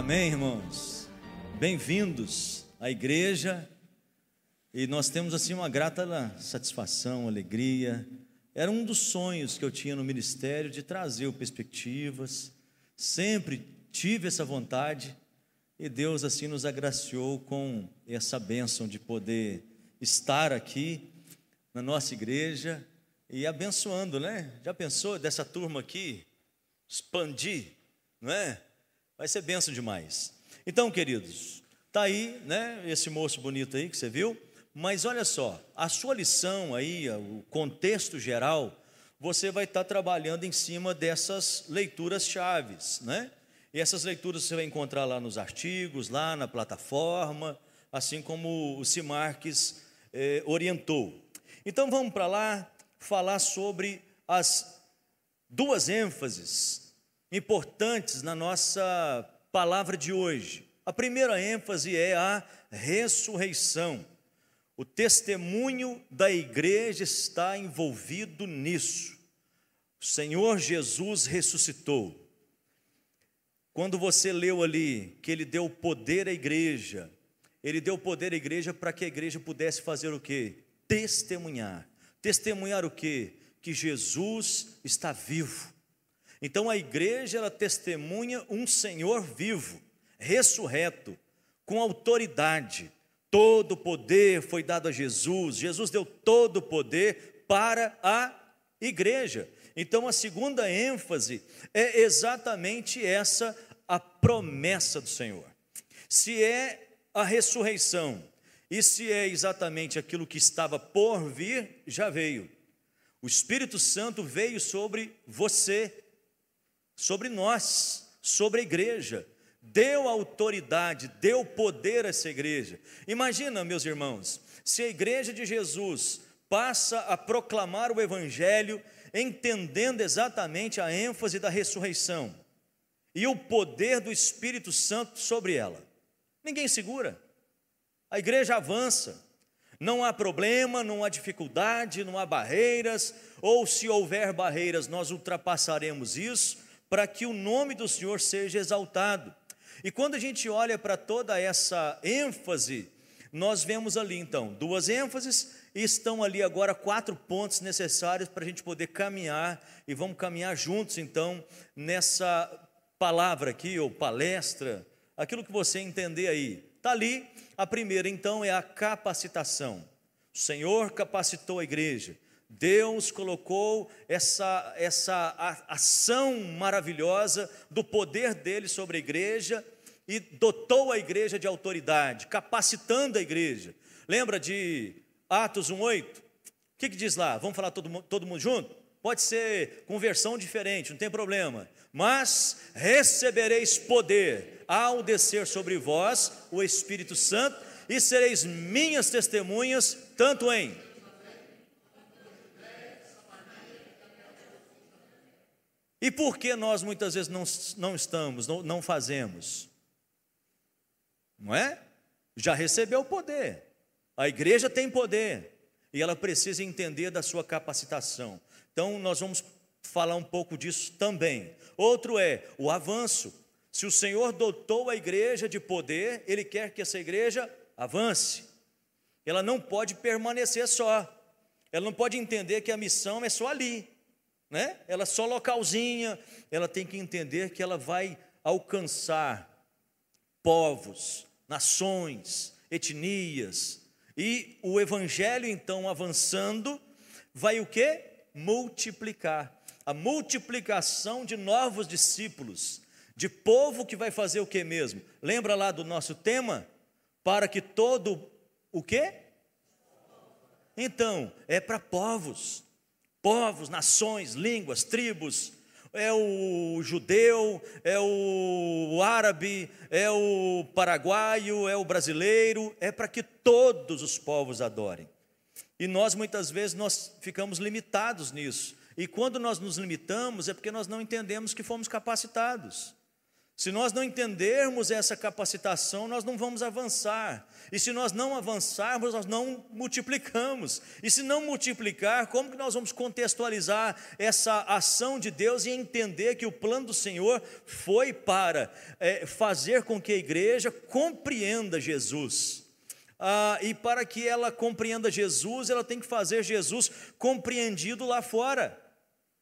Amém, irmãos. Bem-vindos à igreja. E nós temos assim uma grata satisfação, alegria. Era um dos sonhos que eu tinha no ministério de trazer perspectivas. Sempre tive essa vontade e Deus assim nos agraciou com essa bênção de poder estar aqui na nossa igreja e abençoando, né? Já pensou dessa turma aqui expandir, não é? Vai ser benção demais. Então, queridos, tá aí, né, esse moço bonito aí que você viu, mas olha só, a sua lição aí, o contexto geral, você vai estar trabalhando em cima dessas leituras chaves, né? E essas leituras você vai encontrar lá nos artigos, lá na plataforma, assim como o Simarques eh, orientou. Então vamos para lá falar sobre as duas ênfases importantes na nossa palavra de hoje. A primeira ênfase é a ressurreição. O testemunho da igreja está envolvido nisso. O Senhor Jesus ressuscitou. Quando você leu ali que ele deu poder à igreja, ele deu poder à igreja para que a igreja pudesse fazer o quê? Testemunhar. Testemunhar o quê? Que Jesus está vivo então a igreja ela testemunha um Senhor vivo, ressurreto, com autoridade. Todo o poder foi dado a Jesus. Jesus deu todo o poder para a igreja. Então a segunda ênfase é exatamente essa a promessa do Senhor. Se é a ressurreição e se é exatamente aquilo que estava por vir, já veio. O Espírito Santo veio sobre você sobre nós, sobre a igreja, deu autoridade, deu poder a essa igreja. Imagina, meus irmãos, se a igreja de Jesus passa a proclamar o evangelho, entendendo exatamente a ênfase da ressurreição e o poder do Espírito Santo sobre ela. Ninguém segura. A igreja avança. Não há problema, não há dificuldade, não há barreiras, ou se houver barreiras, nós ultrapassaremos isso para que o nome do Senhor seja exaltado. E quando a gente olha para toda essa ênfase, nós vemos ali então duas ênfases e estão ali agora quatro pontos necessários para a gente poder caminhar e vamos caminhar juntos então nessa palavra aqui ou palestra, aquilo que você entender aí. Está ali, a primeira então é a capacitação. O Senhor capacitou a igreja. Deus colocou essa, essa ação maravilhosa do poder dele sobre a igreja e dotou a igreja de autoridade, capacitando a igreja. Lembra de Atos 1,8? O que, que diz lá? Vamos falar todo, todo mundo junto? Pode ser conversão diferente, não tem problema. Mas recebereis poder ao descer sobre vós o Espírito Santo e sereis minhas testemunhas, tanto em E por que nós muitas vezes não, não estamos, não, não fazemos? Não é? Já recebeu o poder. A igreja tem poder e ela precisa entender da sua capacitação. Então, nós vamos falar um pouco disso também. Outro é o avanço. Se o Senhor dotou a igreja de poder, Ele quer que essa igreja avance. Ela não pode permanecer só. Ela não pode entender que a missão é só ali né? Ela é só localzinha, ela tem que entender que ela vai alcançar povos, nações, etnias. E o evangelho então avançando vai o quê? Multiplicar. A multiplicação de novos discípulos, de povo que vai fazer o que mesmo? Lembra lá do nosso tema? Para que todo o quê? Então, é para povos povos, nações, línguas, tribos, é o judeu, é o árabe, é o paraguaio, é o brasileiro, é para que todos os povos adorem. E nós muitas vezes nós ficamos limitados nisso. E quando nós nos limitamos é porque nós não entendemos que fomos capacitados. Se nós não entendermos essa capacitação, nós não vamos avançar. E se nós não avançarmos, nós não multiplicamos. E se não multiplicar, como que nós vamos contextualizar essa ação de Deus e entender que o plano do Senhor foi para é, fazer com que a igreja compreenda Jesus? Ah, e para que ela compreenda Jesus, ela tem que fazer Jesus compreendido lá fora.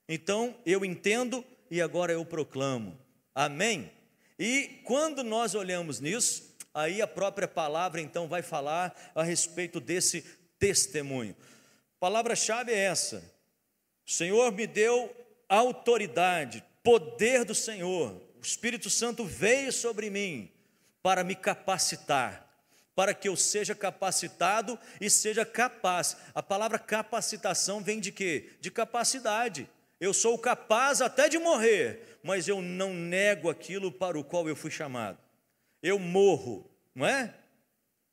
Então, eu entendo e agora eu proclamo. Amém? E quando nós olhamos nisso, aí a própria palavra então vai falar a respeito desse testemunho. Palavra-chave é essa: o Senhor me deu autoridade, poder do Senhor, o Espírito Santo veio sobre mim para me capacitar, para que eu seja capacitado e seja capaz. A palavra capacitação vem de quê? De capacidade. Eu sou capaz até de morrer, mas eu não nego aquilo para o qual eu fui chamado. Eu morro, não é?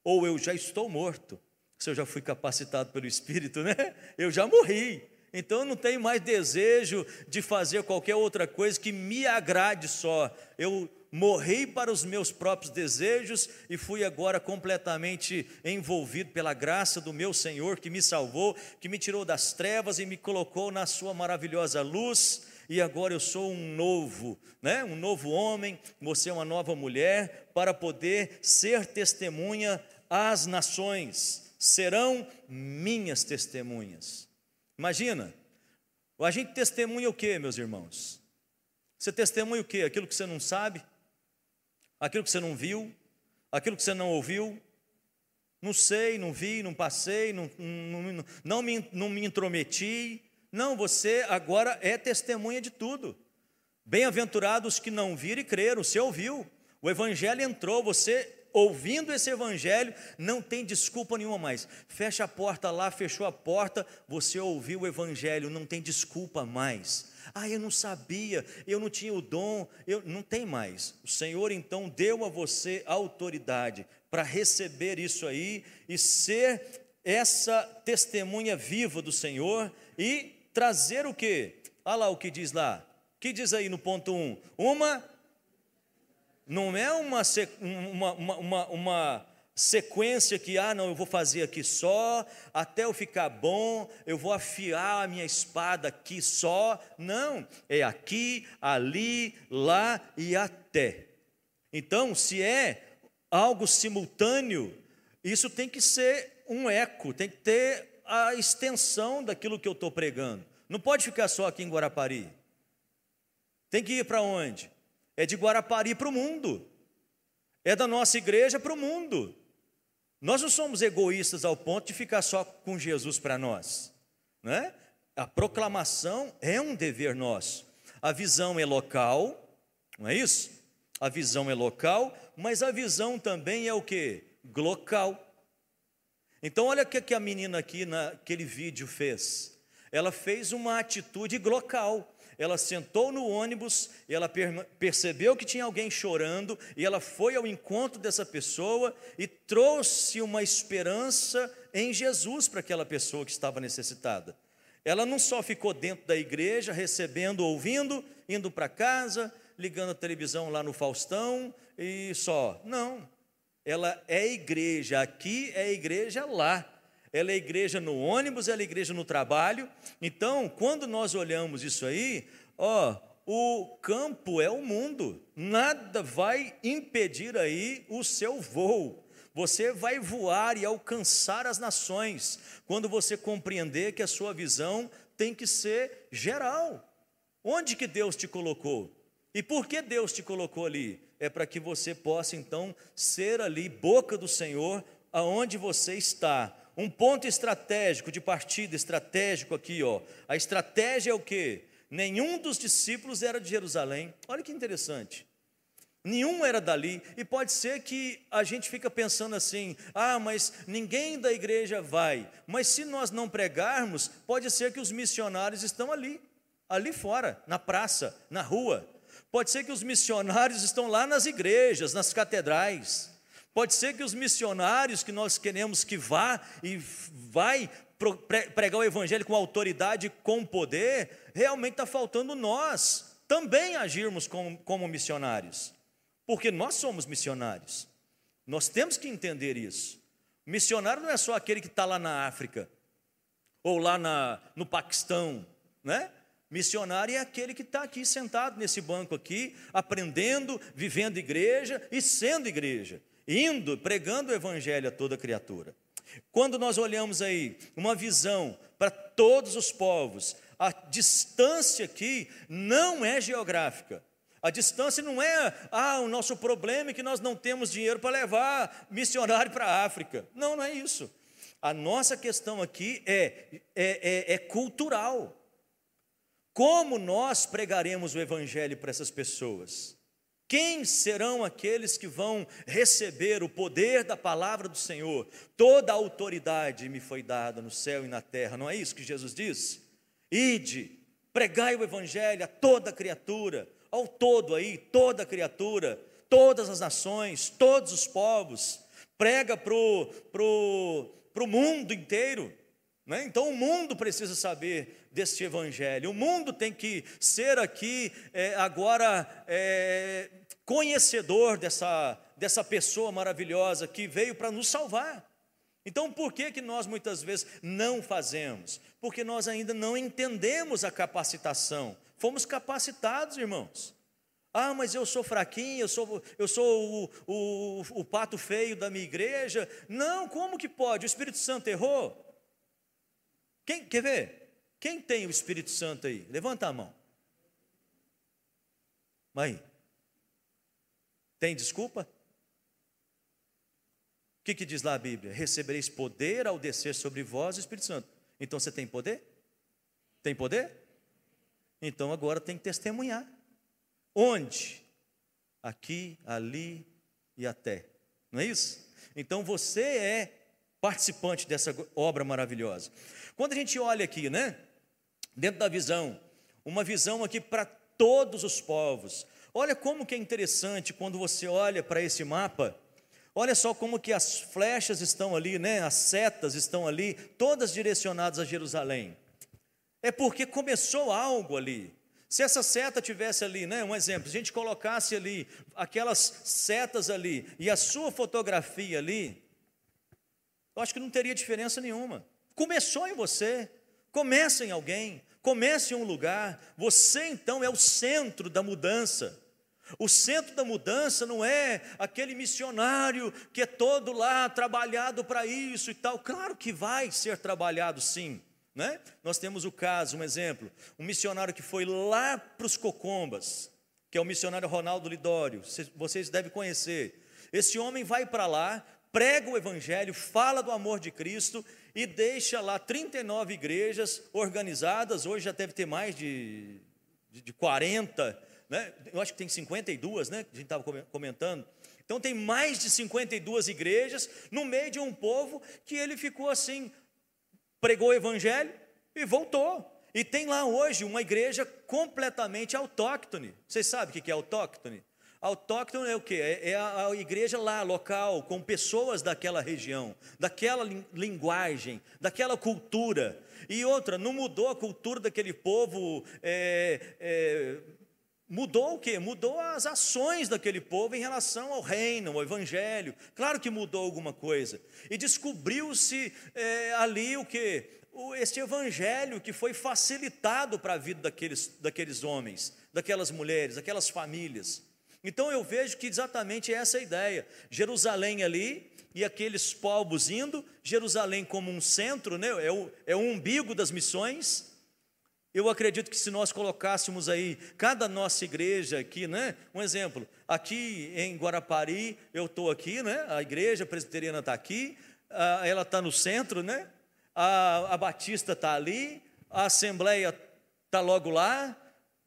Ou eu já estou morto. Se eu já fui capacitado pelo Espírito, né? Eu já morri. Então eu não tenho mais desejo de fazer qualquer outra coisa que me agrade só. Eu morri para os meus próprios desejos e fui agora completamente envolvido pela graça do meu Senhor que me salvou, que me tirou das trevas e me colocou na sua maravilhosa luz. E agora eu sou um novo, né? Um novo homem, você é uma nova mulher para poder ser testemunha às nações. Serão minhas testemunhas. Imagina, a gente testemunha o que, meus irmãos? Você testemunha o que? Aquilo que você não sabe? Aquilo que você não viu, aquilo que você não ouviu. Não sei, não vi, não passei, não, não, não, me, não me intrometi. Não, você agora é testemunha de tudo. Bem-aventurados que não viram e creram, você ouviu. O Evangelho entrou, você ouvindo esse Evangelho, não tem desculpa nenhuma mais. Fecha a porta lá, fechou a porta, você ouviu o Evangelho, não tem desculpa mais. Ah, eu não sabia, eu não tinha o dom, eu não tem mais. O Senhor então deu a você autoridade para receber isso aí e ser essa testemunha viva do Senhor e trazer o que? Olha lá o que diz lá. O que diz aí no ponto 1? Um? Uma não é uma, uma, uma, uma sequência que, ah, não, eu vou fazer aqui só, até eu ficar bom, eu vou afiar a minha espada aqui só. Não, é aqui, ali, lá e até. Então, se é algo simultâneo, isso tem que ser um eco, tem que ter a extensão daquilo que eu estou pregando. Não pode ficar só aqui em Guarapari. Tem que ir para onde? É de Guarapari para o mundo. É da nossa igreja para o mundo. Nós não somos egoístas ao ponto de ficar só com Jesus para nós, né? A proclamação é um dever nosso. A visão é local, não é isso? A visão é local, mas a visão também é o que? Glocal. Então, olha o que a menina aqui naquele vídeo fez. Ela fez uma atitude glocal ela sentou no ônibus ela percebeu que tinha alguém chorando e ela foi ao encontro dessa pessoa e trouxe uma esperança em Jesus para aquela pessoa que estava necessitada. Ela não só ficou dentro da igreja, recebendo, ouvindo, indo para casa, ligando a televisão lá no Faustão e só. Não. Ela é igreja aqui, é igreja lá ela é igreja no ônibus, ela é igreja no trabalho. Então, quando nós olhamos isso aí, ó, o campo é o mundo, nada vai impedir aí o seu voo. Você vai voar e alcançar as nações, quando você compreender que a sua visão tem que ser geral. Onde que Deus te colocou? E por que Deus te colocou ali? É para que você possa então ser ali boca do Senhor aonde você está um ponto estratégico, de partida estratégico aqui, ó. A estratégia é o que? Nenhum dos discípulos era de Jerusalém. Olha que interessante. Nenhum era dali, e pode ser que a gente fica pensando assim: ah, mas ninguém da igreja vai. Mas se nós não pregarmos, pode ser que os missionários estão ali, ali fora, na praça, na rua. Pode ser que os missionários estão lá nas igrejas, nas catedrais. Pode ser que os missionários que nós queremos que vá e vai pregar o evangelho com autoridade, com poder, realmente está faltando nós também agirmos como, como missionários. Porque nós somos missionários. Nós temos que entender isso. Missionário não é só aquele que está lá na África, ou lá na, no Paquistão, né? Missionário é aquele que está aqui sentado nesse banco aqui, aprendendo, vivendo igreja e sendo igreja, indo, pregando o evangelho a toda criatura. Quando nós olhamos aí uma visão para todos os povos, a distância aqui não é geográfica. A distância não é, ah, o nosso problema é que nós não temos dinheiro para levar missionário para a África. Não, não é isso. A nossa questão aqui é, é, é, é cultural. Como nós pregaremos o Evangelho para essas pessoas? Quem serão aqueles que vão receber o poder da palavra do Senhor? Toda a autoridade me foi dada no céu e na terra, não é isso que Jesus disse? Ide, pregai o Evangelho a toda criatura, ao todo aí, toda criatura, todas as nações, todos os povos, prega para o pro, pro mundo inteiro. Né? Então o mundo precisa saber deste Evangelho, o mundo tem que ser aqui é, agora é, conhecedor dessa, dessa pessoa maravilhosa que veio para nos salvar. Então, por que, que nós muitas vezes não fazemos? Porque nós ainda não entendemos a capacitação. Fomos capacitados, irmãos. Ah, mas eu sou fraquinho, eu sou, eu sou o, o, o pato feio da minha igreja. Não, como que pode? O Espírito Santo errou? Quem, quer ver? Quem tem o Espírito Santo aí? Levanta a mão. Aí. Tem desculpa? que, que diz lá a Bíblia? Recebereis poder ao descer sobre vós o Espírito Santo. Então você tem poder? Tem poder? Então agora tem que testemunhar. Onde? Aqui, ali e até. Não é isso? Então você é participante dessa obra maravilhosa. Quando a gente olha aqui, né? Dentro da visão, uma visão aqui para todos os povos. Olha como que é interessante quando você olha para esse mapa Olha só como que as flechas estão ali, né? As setas estão ali, todas direcionadas a Jerusalém. É porque começou algo ali. Se essa seta tivesse ali, né, um exemplo, se a gente colocasse ali aquelas setas ali e a sua fotografia ali, eu acho que não teria diferença nenhuma. Começou em você, começa em alguém, comece em um lugar. Você então é o centro da mudança. O centro da mudança não é aquele missionário que é todo lá trabalhado para isso e tal. Claro que vai ser trabalhado sim. Né? Nós temos o caso, um exemplo, um missionário que foi lá para os Cocombas, que é o missionário Ronaldo Lidório, vocês devem conhecer. Esse homem vai para lá, prega o evangelho, fala do amor de Cristo e deixa lá 39 igrejas organizadas, hoje já deve ter mais de, de, de 40 né? eu acho que tem 52, né? A gente estava comentando. Então tem mais de 52 igrejas no meio de um povo que ele ficou assim, pregou o evangelho e voltou. E tem lá hoje uma igreja completamente autóctone. Vocês sabem o que é autóctone? Autóctone é o que? É, é a, a, igreja lá, local, com pessoas daquela região, daquela linguagem, daquela cultura. E outra, não mudou a cultura daquele povo é, é, Mudou o que? Mudou as ações daquele povo em relação ao reino, ao evangelho. Claro que mudou alguma coisa. E descobriu-se é, ali o que? Este evangelho que foi facilitado para a vida daqueles, daqueles homens, daquelas mulheres, daquelas famílias. Então eu vejo que exatamente é essa a ideia. Jerusalém ali e aqueles povos indo, Jerusalém como um centro, né? é, o, é o umbigo das missões eu acredito que se nós colocássemos aí cada nossa igreja aqui, né? Um exemplo, aqui em Guarapari, eu estou aqui, né? A igreja presbiteriana está aqui, ela está no centro, né? A, a Batista está ali, a Assembleia está logo lá,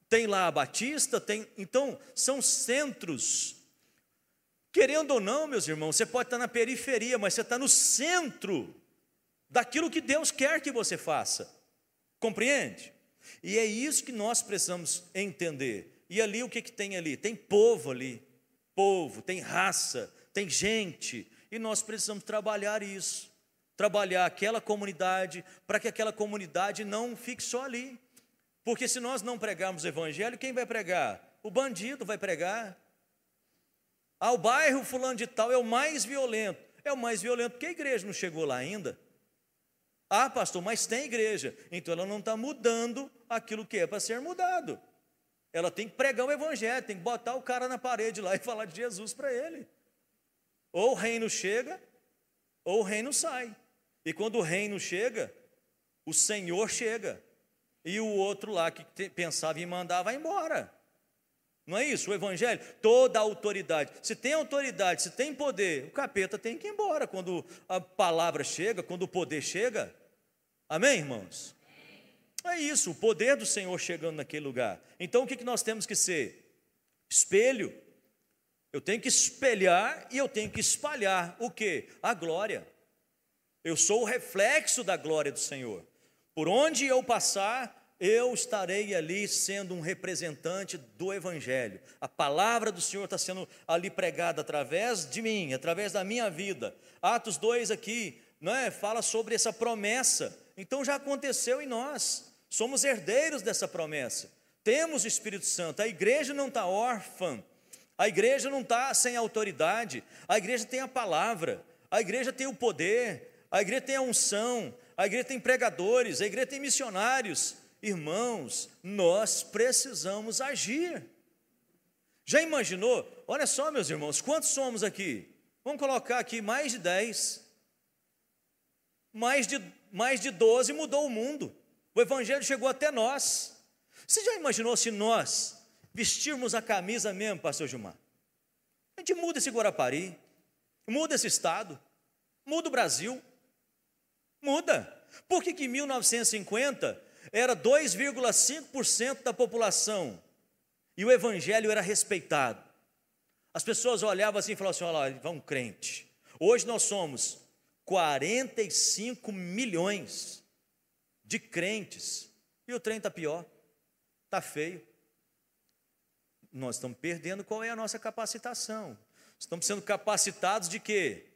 tem lá a Batista, tem. Então, são centros. Querendo ou não, meus irmãos, você pode estar na periferia, mas você está no centro daquilo que Deus quer que você faça. Compreende? E é isso que nós precisamos entender. E ali o que, que tem ali? Tem povo ali, povo, tem raça, tem gente, e nós precisamos trabalhar isso, trabalhar aquela comunidade, para que aquela comunidade não fique só ali. Porque se nós não pregarmos o evangelho, quem vai pregar? O bandido vai pregar. Ah, o bairro fulano de tal é o mais violento. É o mais violento porque a igreja não chegou lá ainda. Ah, pastor, mas tem igreja. Então ela não está mudando aquilo que é para ser mudado. Ela tem que pregar o evangelho, tem que botar o cara na parede lá e falar de Jesus para ele. Ou o reino chega, ou o reino sai. E quando o reino chega, o Senhor chega. E o outro lá que pensava em mandar vai embora. Não é isso? O Evangelho, toda autoridade. Se tem autoridade, se tem poder, o capeta tem que ir embora quando a palavra chega, quando o poder chega. Amém, irmãos? É isso, o poder do Senhor chegando naquele lugar. Então o que nós temos que ser? Espelho. Eu tenho que espelhar e eu tenho que espalhar o que? A glória. Eu sou o reflexo da glória do Senhor. Por onde eu passar, eu estarei ali sendo um representante do Evangelho. A palavra do Senhor está sendo ali pregada através de mim, através da minha vida. Atos 2 aqui, não é? Fala sobre essa promessa. Então já aconteceu em nós. Somos herdeiros dessa promessa. Temos o Espírito Santo. A igreja não está órfã. A igreja não está sem autoridade. A igreja tem a palavra. A igreja tem o poder. A igreja tem a unção. A igreja tem pregadores. A igreja tem missionários. Irmãos, nós precisamos agir. Já imaginou? Olha só, meus irmãos, quantos somos aqui? Vamos colocar aqui mais de 10. Mais de, mais de 12 mudou o mundo. O Evangelho chegou até nós. Você já imaginou se nós vestirmos a camisa mesmo, pastor Gilmar? A gente muda esse Guarapari, muda esse estado, muda o Brasil, muda. Por que, que em 1950 era 2,5% da população e o evangelho era respeitado. As pessoas olhavam assim e falavam assim: olha lá, vão crente. Hoje nós somos 45 milhões de crentes e o trem está pior, está feio. Nós estamos perdendo qual é a nossa capacitação. Estamos sendo capacitados de quê?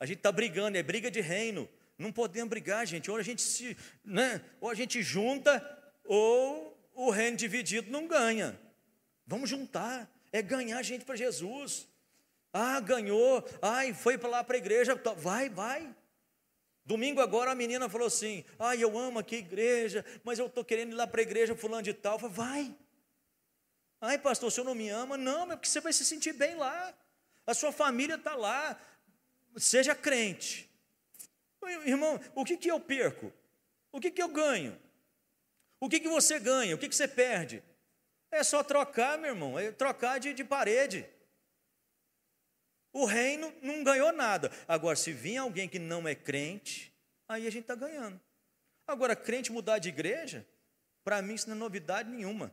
A gente está brigando, é briga de reino. Não podemos brigar, gente. Ou a gente se, né? Ou a gente junta, ou o reino dividido não ganha. Vamos juntar. É ganhar gente para Jesus. Ah, ganhou. Ai, foi para lá para a igreja. Vai, vai. Domingo agora a menina falou assim: Ah, eu amo aqui a igreja, mas eu estou querendo ir lá para a igreja fulano de tal. Eu falei, vai. Ai, pastor, o senhor não me ama? Não, é porque você vai se sentir bem lá. A sua família está lá. Seja crente. Irmão, o que, que eu perco? O que, que eu ganho? O que, que você ganha? O que, que você perde? É só trocar, meu irmão, é trocar de, de parede. O reino não ganhou nada. Agora, se vir alguém que não é crente, aí a gente está ganhando. Agora, crente mudar de igreja, para mim isso não é novidade nenhuma.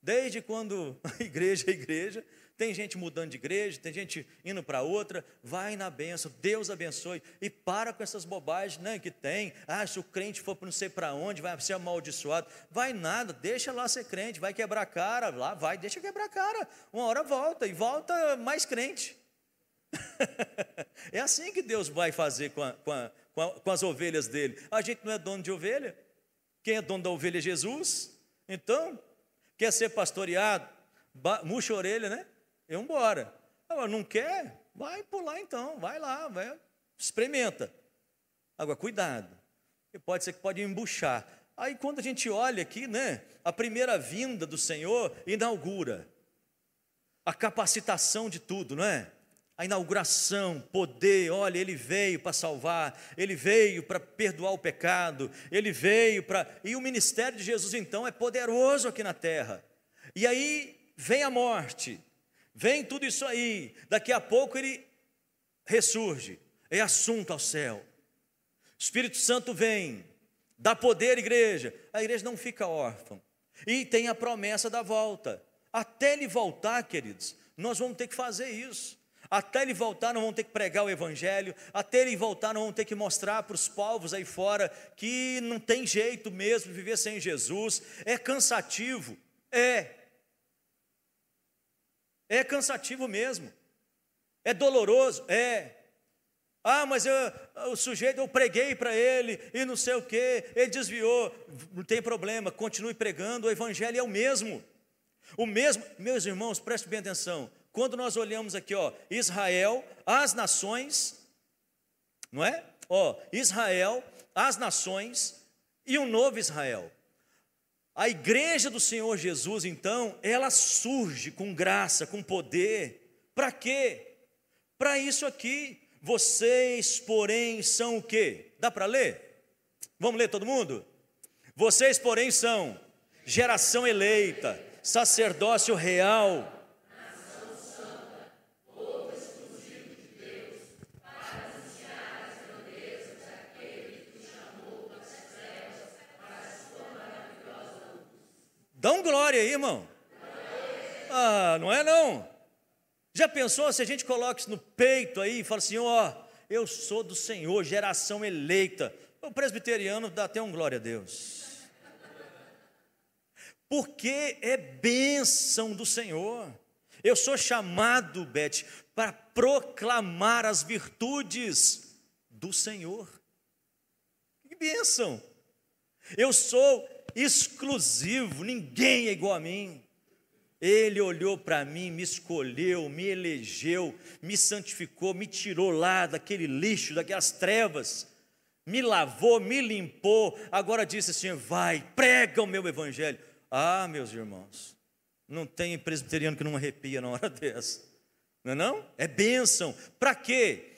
Desde quando a igreja é igreja, tem gente mudando de igreja, tem gente indo para outra, vai na benção, Deus abençoe, e para com essas bobagens né, que tem. Ah, se o crente for para não sei para onde, vai ser amaldiçoado. Vai nada, deixa lá ser crente, vai quebrar cara, lá vai, deixa quebrar cara. Uma hora volta, e volta mais crente. é assim que Deus vai fazer com, a, com, a, com, a, com as ovelhas dele. A gente não é dono de ovelha, quem é dono da ovelha é Jesus. Então, quer ser pastoreado, murcha a orelha, né? E embora. Agora, não quer? Vai pular então, vai lá, vai, experimenta. Agora, cuidado, pode ser que pode embuchar. Aí quando a gente olha aqui, né, a primeira vinda do Senhor inaugura a capacitação de tudo, não é? A inauguração, poder, olha, ele veio para salvar, ele veio para perdoar o pecado, ele veio para. E o ministério de Jesus, então, é poderoso aqui na terra. E aí vem a morte, vem tudo isso aí, daqui a pouco ele ressurge, é assunto ao céu. Espírito Santo vem, dá poder à igreja, a igreja não fica órfã, e tem a promessa da volta. Até ele voltar, queridos, nós vamos ter que fazer isso. Até ele voltar, nós vamos ter que pregar o Evangelho. Até ele voltar, nós vamos ter que mostrar para os povos aí fora que não tem jeito mesmo de viver sem Jesus. É cansativo. É. É cansativo mesmo. É doloroso? É. Ah, mas eu, o sujeito, eu preguei para ele e não sei o que, ele desviou. Não tem problema, continue pregando, o evangelho é o mesmo. O mesmo, meus irmãos, preste bem atenção. quando nós olhamos aqui, ó, Israel, as nações, não é? Ó, Israel, as nações e um novo Israel. A igreja do Senhor Jesus, então, ela surge com graça, com poder. Para quê? Para isso aqui. Vocês, porém, são o quê? Dá para ler? Vamos ler todo mundo? Vocês, porém, são geração eleita, sacerdócio real, Dá um glória aí, irmão. Ah, não é não. Já pensou se a gente coloca isso no peito aí e fala assim, ó, oh, eu sou do Senhor, geração eleita. O presbiteriano dá até um glória a Deus. Porque é bênção do Senhor. Eu sou chamado, Beth, para proclamar as virtudes do Senhor. Que bênção! Eu sou exclusivo, ninguém é igual a mim. Ele olhou para mim, me escolheu, me elegeu, me santificou, me tirou lá daquele lixo, daquelas trevas, me lavou, me limpou. Agora disse assim: vai, prega o meu evangelho. Ah, meus irmãos, não tem presbiteriano que não arrepia na hora dessa, não é? Não? É bênção. Para quê?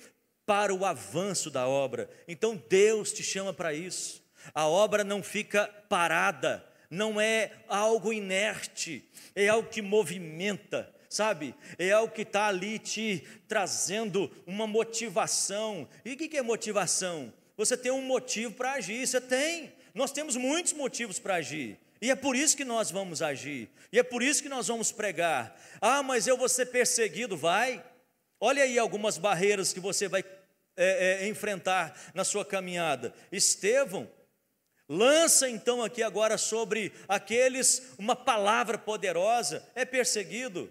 Para o avanço da obra. Então Deus te chama para isso. A obra não fica parada, não é algo inerte, é algo que movimenta, sabe? É algo que está ali te trazendo uma motivação. E o que é motivação? Você tem um motivo para agir, você tem. Nós temos muitos motivos para agir. E é por isso que nós vamos agir. E é por isso que nós vamos pregar. Ah, mas eu vou ser perseguido, vai. Olha aí algumas barreiras que você vai é, é, enfrentar na sua caminhada. Estevão, Lança então aqui agora sobre aqueles uma palavra poderosa, é perseguido.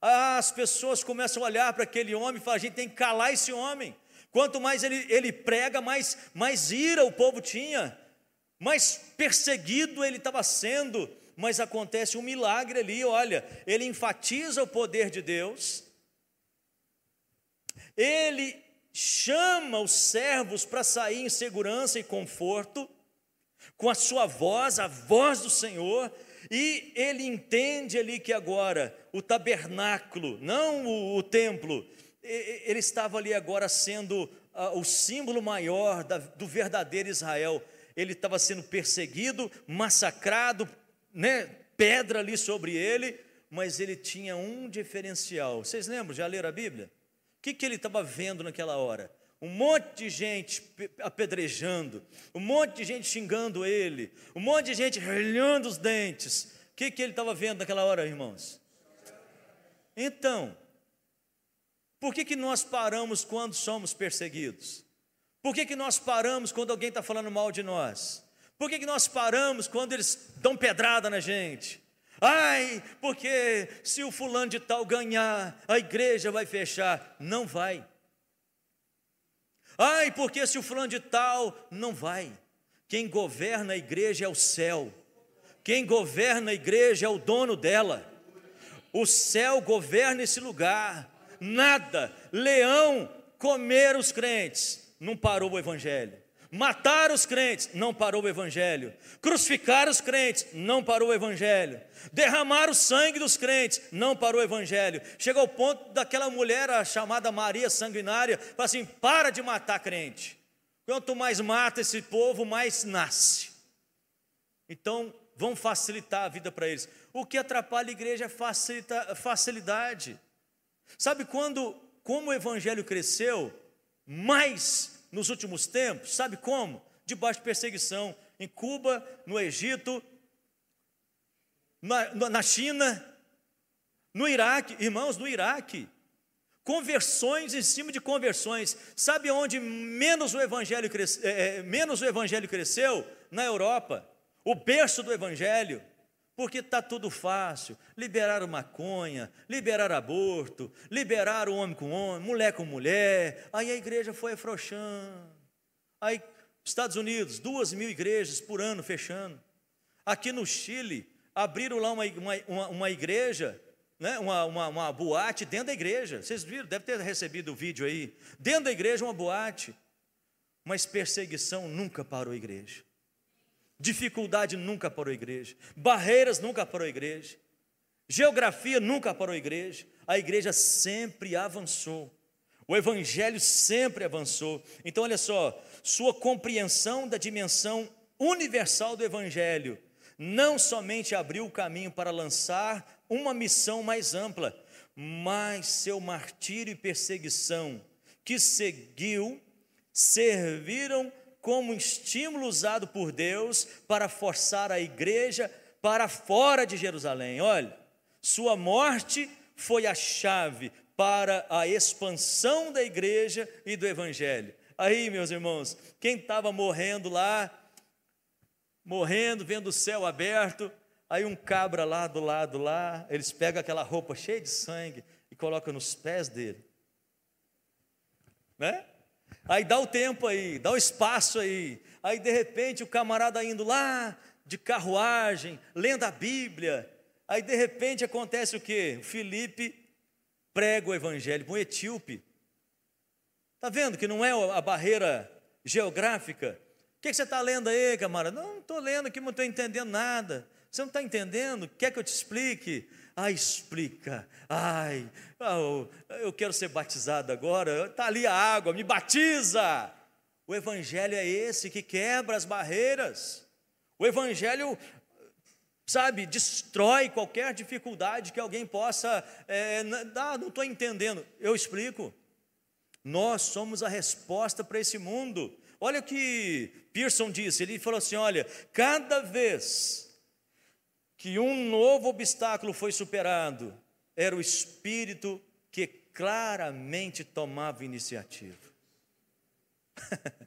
As pessoas começam a olhar para aquele homem e falam: a gente tem que calar esse homem. Quanto mais ele, ele prega, mais, mais ira o povo tinha, mais perseguido ele estava sendo. Mas acontece um milagre ali, olha, ele enfatiza o poder de Deus, ele chama os servos para sair em segurança e conforto, com a sua voz, a voz do Senhor, e ele entende ali que agora o tabernáculo, não o, o templo, ele estava ali agora sendo uh, o símbolo maior da, do verdadeiro Israel. Ele estava sendo perseguido, massacrado, né, pedra ali sobre ele, mas ele tinha um diferencial. Vocês lembram? Já leram a Bíblia? Que, que ele estava vendo naquela hora? Um monte de gente apedrejando, um monte de gente xingando ele, um monte de gente relhando os dentes. O que, que ele estava vendo naquela hora, irmãos? Então, por que, que nós paramos quando somos perseguidos? Por que, que nós paramos quando alguém está falando mal de nós? Por que, que nós paramos quando eles dão pedrada na gente? Ai, porque se o fulano de tal ganhar, a igreja vai fechar. Não vai. Ai, porque se o fulano de tal, não vai. Quem governa a igreja é o céu. Quem governa a igreja é o dono dela. O céu governa esse lugar. Nada, leão comer os crentes, não parou o evangelho. Matar os crentes, não parou o evangelho. Crucificar os crentes, não parou o evangelho. Derramar o sangue dos crentes, não parou o evangelho. Chegou ao ponto daquela mulher chamada Maria sanguinária, falar assim: para de matar crente. Quanto mais mata esse povo, mais nasce. Então, vamos facilitar a vida para eles. O que atrapalha a igreja é facilita, facilidade. Sabe quando, como o evangelho cresceu, mais nos últimos tempos, sabe como? Debaixo de perseguição. Em Cuba, no Egito, na, na China, no Iraque, irmãos, no Iraque. Conversões em cima de conversões. Sabe onde menos o evangelho, cresce, é, é, menos o evangelho cresceu? Na Europa. O berço do evangelho porque está tudo fácil. Liberar maconha, liberar aborto, liberar o homem com homem, mulher com mulher. Aí a igreja foi afrouxando. Aí, Estados Unidos, duas mil igrejas por ano fechando. Aqui no Chile, abriram lá uma, uma, uma igreja né, uma, uma, uma boate dentro da igreja. Vocês viram, deve ter recebido o vídeo aí. Dentro da igreja, uma boate. Mas perseguição nunca parou a igreja. Dificuldade nunca parou a igreja. Barreiras nunca parou a igreja. Geografia nunca parou a igreja. A igreja sempre avançou. O evangelho sempre avançou. Então, olha só, sua compreensão da dimensão universal do evangelho não somente abriu o caminho para lançar uma missão mais ampla, mas seu martírio e perseguição que seguiu serviram como estímulo usado por Deus para forçar a igreja para fora de Jerusalém. Olha, sua morte foi a chave para a expansão da igreja e do evangelho. Aí, meus irmãos, quem estava morrendo lá, morrendo, vendo o céu aberto, aí um cabra lá do lado lá, eles pegam aquela roupa cheia de sangue e colocam nos pés dele. Né? Aí dá o tempo aí, dá o espaço aí. Aí de repente o camarada indo lá de carruagem, lendo a Bíblia. Aí de repente acontece o quê? Felipe prega o evangelho para um etíope. Está vendo que não é a barreira geográfica? O que, você está lendo aí, camarada? Não, não estou lendo aqui, não estou entendendo nada. Você não está entendendo? Quer que eu te explique? Ah, explica. Ai, oh, eu quero ser batizado agora. Está ali a água, me batiza. O Evangelho é esse que quebra as barreiras. O Evangelho, sabe, destrói qualquer dificuldade que alguém possa. É, ah, não estou entendendo. Eu explico. Nós somos a resposta para esse mundo. Olha o que Pearson disse: ele falou assim: olha, cada vez que um novo obstáculo foi superado, era o Espírito que claramente tomava iniciativa.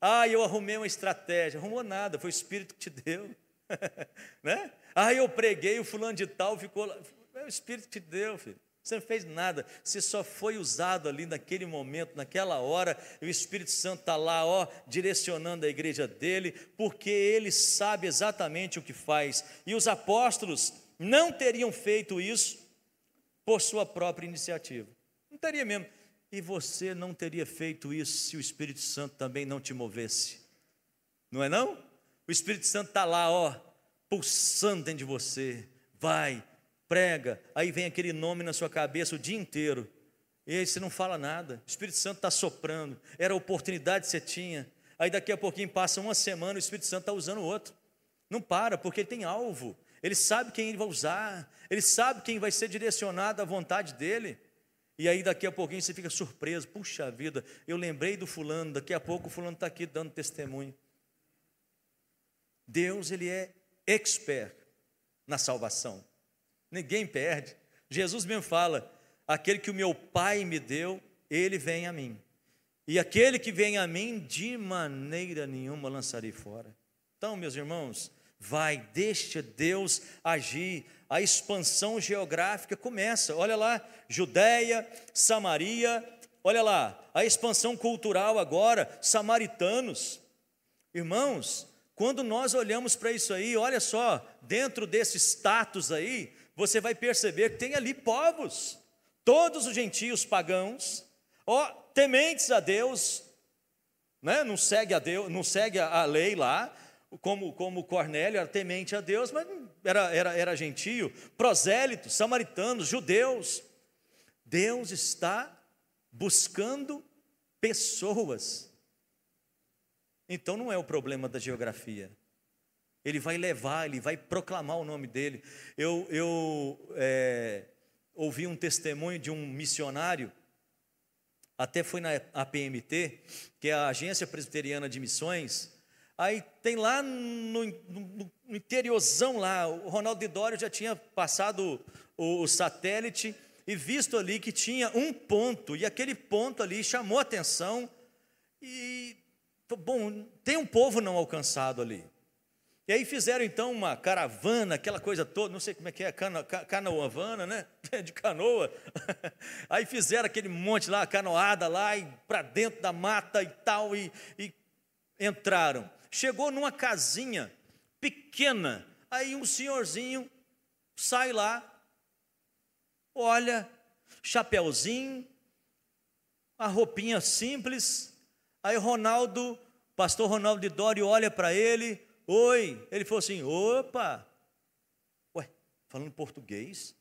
ah, eu arrumei uma estratégia, arrumou nada, foi o Espírito que te deu. né? Ah, eu preguei, o fulano de tal ficou lá. É o Espírito que te deu, filho. Você não fez nada, você só foi usado ali naquele momento, naquela hora, o Espírito Santo está lá, ó, direcionando a igreja dele, porque ele sabe exatamente o que faz. E os apóstolos não teriam feito isso por sua própria iniciativa. Não teria mesmo. E você não teria feito isso se o Espírito Santo também não te movesse. Não é não? O Espírito Santo está lá, ó, pulsando dentro de você. Vai, prega, aí vem aquele nome na sua cabeça o dia inteiro, e aí você não fala nada, o Espírito Santo está soprando, era a oportunidade que você tinha, aí daqui a pouquinho passa uma semana, o Espírito Santo está usando outro, não para, porque ele tem alvo, ele sabe quem ele vai usar, ele sabe quem vai ser direcionado à vontade dele, e aí daqui a pouquinho você fica surpreso, puxa vida, eu lembrei do fulano, daqui a pouco o fulano está aqui dando testemunho. Deus, ele é expert na salvação. Ninguém perde. Jesus mesmo fala: aquele que o meu Pai me deu, ele vem a mim. E aquele que vem a mim, de maneira nenhuma lançarei fora. Então, meus irmãos, vai, deixa Deus agir. A expansão geográfica começa. Olha lá, Judéia, Samaria, olha lá, a expansão cultural agora, samaritanos. Irmãos, quando nós olhamos para isso aí, olha só, dentro desse status aí, você vai perceber que tem ali povos, todos os gentios pagãos, ó, tementes a Deus, né? não segue a Deus, não segue a lei lá, como, como Cornélio era temente a Deus, mas era, era, era gentio, prosélitos, samaritanos, judeus. Deus está buscando pessoas. Então não é o problema da geografia. Ele vai levar, ele vai proclamar o nome dele. Eu, eu é, ouvi um testemunho de um missionário, até foi na APMT, que é a Agência Presbiteriana de Missões. Aí tem lá no, no, no interiorzão lá, o Ronaldo Dório já tinha passado o, o satélite e visto ali que tinha um ponto, e aquele ponto ali chamou atenção, e, bom, tem um povo não alcançado ali. E aí fizeram então uma caravana, aquela coisa toda, não sei como é que é, cano, canoavana, né? De canoa. Aí fizeram aquele monte lá, canoada lá, e para dentro da mata e tal, e, e entraram. Chegou numa casinha pequena, aí um senhorzinho sai lá, olha, chapéuzinho, a roupinha simples. Aí Ronaldo, pastor Ronaldo de Dório olha para ele, oi. Ele falou assim: opa, ué, falando português?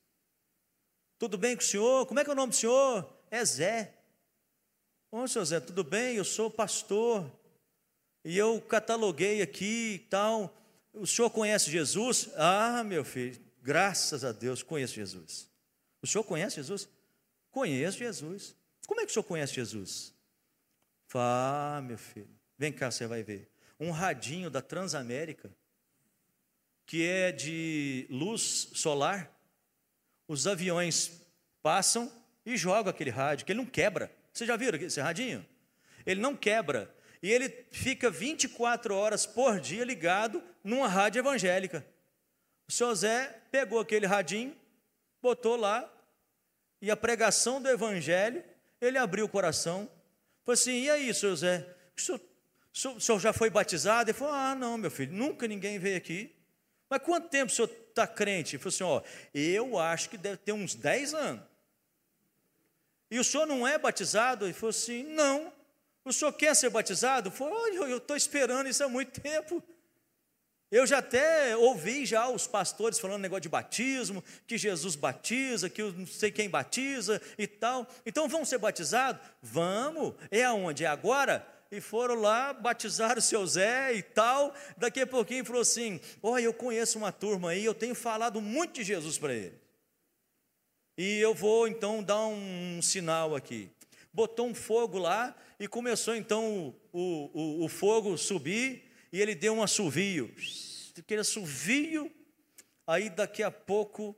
Tudo bem com o senhor? Como é que é o nome do senhor? É Zé. Ô, senhor Zé, tudo bem? Eu sou pastor. E eu cataloguei aqui e tal. O senhor conhece Jesus? Ah, meu filho, graças a Deus, conheço Jesus. O senhor conhece Jesus? Conheço Jesus. Como é que o senhor conhece Jesus? Fá, meu filho, vem cá, você vai ver. Um radinho da Transamérica, que é de luz solar, os aviões passam e jogam aquele rádio, que ele não quebra. Você já viram esse radinho? Ele não quebra. E ele fica 24 horas por dia ligado numa rádio evangélica. O senhor Zé pegou aquele radinho, botou lá, e a pregação do evangelho, ele abriu o coração. Falou assim: e aí, senhor Zé? O senhor, o senhor já foi batizado? Ele falou: ah, não, meu filho, nunca ninguém veio aqui. Mas quanto tempo o senhor está crente? Ele falou assim: ó, eu acho que deve ter uns 10 anos. E o senhor não é batizado? Ele falou assim: não. O senhor quer ser batizado? Ele falou: eu estou esperando isso há muito tempo. Eu já até ouvi já os pastores falando negócio de batismo, que Jesus batiza, que eu não sei quem batiza e tal. Então vamos ser batizados? Vamos. É aonde? É agora? E foram lá, batizaram o seu Zé e tal. Daqui a pouquinho falou assim: Olha, eu conheço uma turma aí, eu tenho falado muito de Jesus para ele. E eu vou então dar um sinal aqui. Botou um fogo lá e começou então o, o, o fogo subir e ele deu um assovio. Aquele assovio, aí daqui a pouco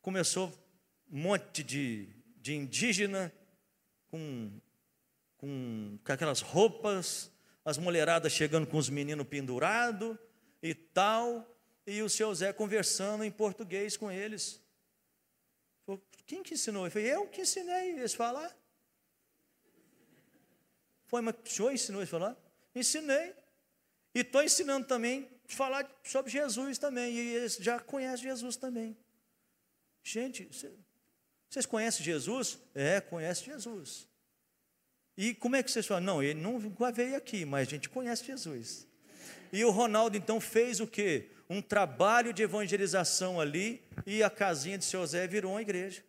começou um monte de, de indígena com, com, com aquelas roupas, as mulheradas chegando com os meninos pendurados e tal, e o seu Zé conversando em português com eles. Quem que ensinou? Eu falei, eu que ensinei eles falar. Foi, mas o senhor ensinou eles falar? Ensinei. E estou ensinando também a falar sobre Jesus também. E eles já conhecem Jesus também. Gente, vocês conhecem Jesus? É, conhece Jesus. E como é que vocês falam? Não, ele nunca veio aqui, mas a gente conhece Jesus. E o Ronaldo então fez o quê? Um trabalho de evangelização ali, e a casinha de seu Zé virou uma igreja.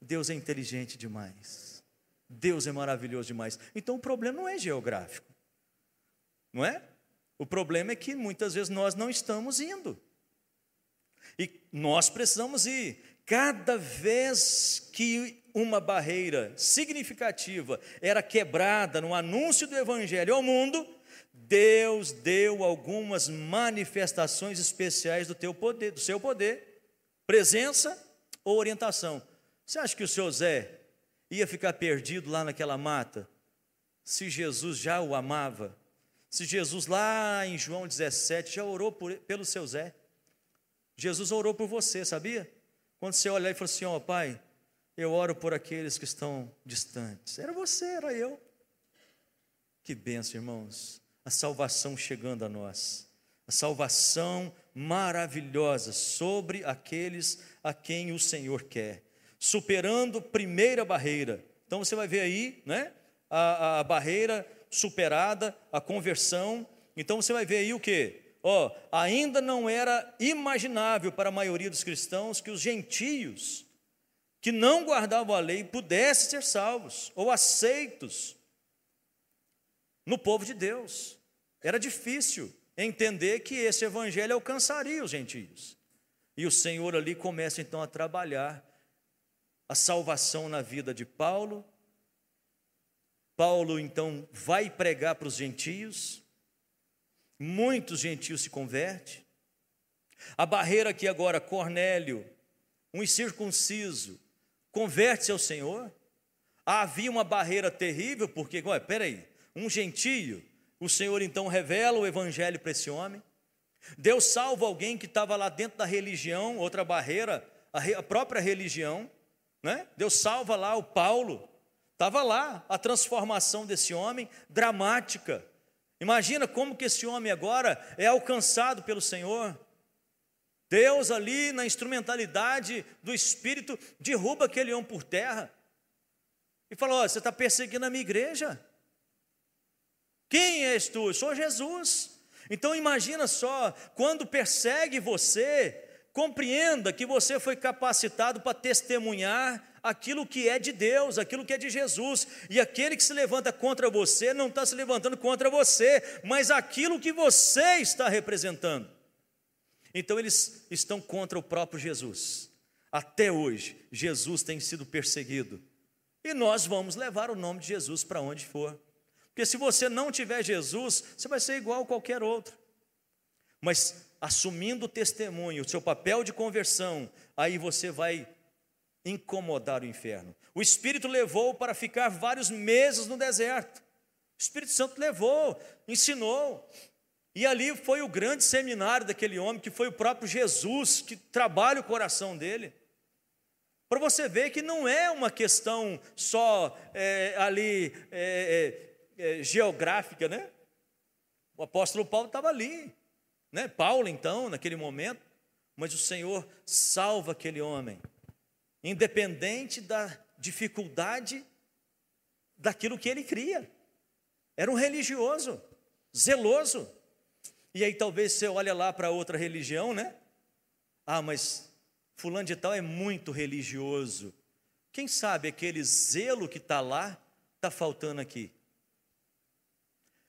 Deus é inteligente demais. Deus é maravilhoso demais. Então o problema não é geográfico não é? O problema é que muitas vezes nós não estamos indo. E nós precisamos ir. Cada vez que uma barreira significativa era quebrada no anúncio do Evangelho ao mundo, Deus deu algumas manifestações especiais do teu poder, do seu poder, presença ou orientação. Você acha que o seu Zé ia ficar perdido lá naquela mata se Jesus já o amava? Se Jesus lá em João 17 já orou por, pelo seu Zé, Jesus orou por você, sabia? Quando você olhar e falar assim: Ó oh, Pai, eu oro por aqueles que estão distantes. Era você, era eu. Que benção, irmãos. A salvação chegando a nós. A salvação maravilhosa sobre aqueles a quem o Senhor quer. Superando primeira barreira. Então você vai ver aí, né? A, a barreira superada a conversão. Então você vai ver aí o que? Ó, ainda não era imaginável para a maioria dos cristãos que os gentios que não guardavam a lei pudessem ser salvos ou aceitos no povo de Deus. Era difícil entender que esse evangelho alcançaria os gentios. E o Senhor ali começa então a trabalhar a salvação na vida de Paulo, Paulo então vai pregar para os gentios, muitos gentios se convertem. A barreira que agora Cornélio, um incircunciso, converte-se ao Senhor. Havia uma barreira terrível, porque, ué, peraí, um gentio, o Senhor então revela o evangelho para esse homem. Deus salva alguém que estava lá dentro da religião, outra barreira, a, própria religião, né? Deus salva lá o Paulo, Estava lá a transformação desse homem, dramática. Imagina como que esse homem agora é alcançado pelo Senhor. Deus, ali na instrumentalidade do Espírito, derruba aquele homem por terra e fala: oh, Você está perseguindo a minha igreja. Quem és tu? Eu sou Jesus. Então imagina só, quando persegue você, compreenda que você foi capacitado para testemunhar aquilo que é de Deus, aquilo que é de Jesus, e aquele que se levanta contra você não está se levantando contra você, mas aquilo que você está representando. Então eles estão contra o próprio Jesus. Até hoje, Jesus tem sido perseguido, e nós vamos levar o nome de Jesus para onde for. Porque se você não tiver Jesus, você vai ser igual a qualquer outro. Mas assumindo o testemunho, o seu papel de conversão, aí você vai incomodar o inferno. O Espírito levou para ficar vários meses no deserto. O Espírito Santo levou, ensinou. E ali foi o grande seminário daquele homem, que foi o próprio Jesus, que trabalha o coração dele. Para você ver que não é uma questão só é, ali é, é, é, geográfica, né? O apóstolo Paulo estava ali, né? Paulo, então, naquele momento, mas o Senhor salva aquele homem, independente da dificuldade daquilo que ele cria. Era um religioso, zeloso. E aí talvez você olha lá para outra religião, né? Ah, mas fulano de tal é muito religioso. Quem sabe aquele zelo que está lá está faltando aqui?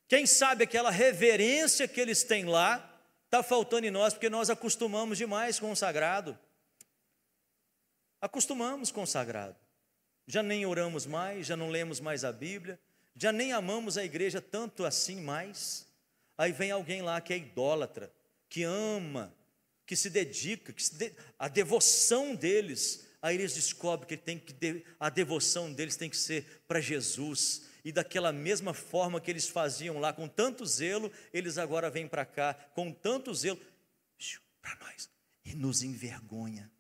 Quem sabe aquela reverência que eles têm lá está faltando em nós, porque nós acostumamos demais com o sagrado. Acostumamos com o sagrado. Já nem oramos mais, já não lemos mais a Bíblia, já nem amamos a igreja tanto assim mais. Aí vem alguém lá que é idólatra, que ama, que se dedica, que se de... a devoção deles, aí eles descobrem que, tem que a devoção deles tem que ser para Jesus, e daquela mesma forma que eles faziam lá com tanto zelo, eles agora vêm para cá com tanto zelo para nós e nos envergonha.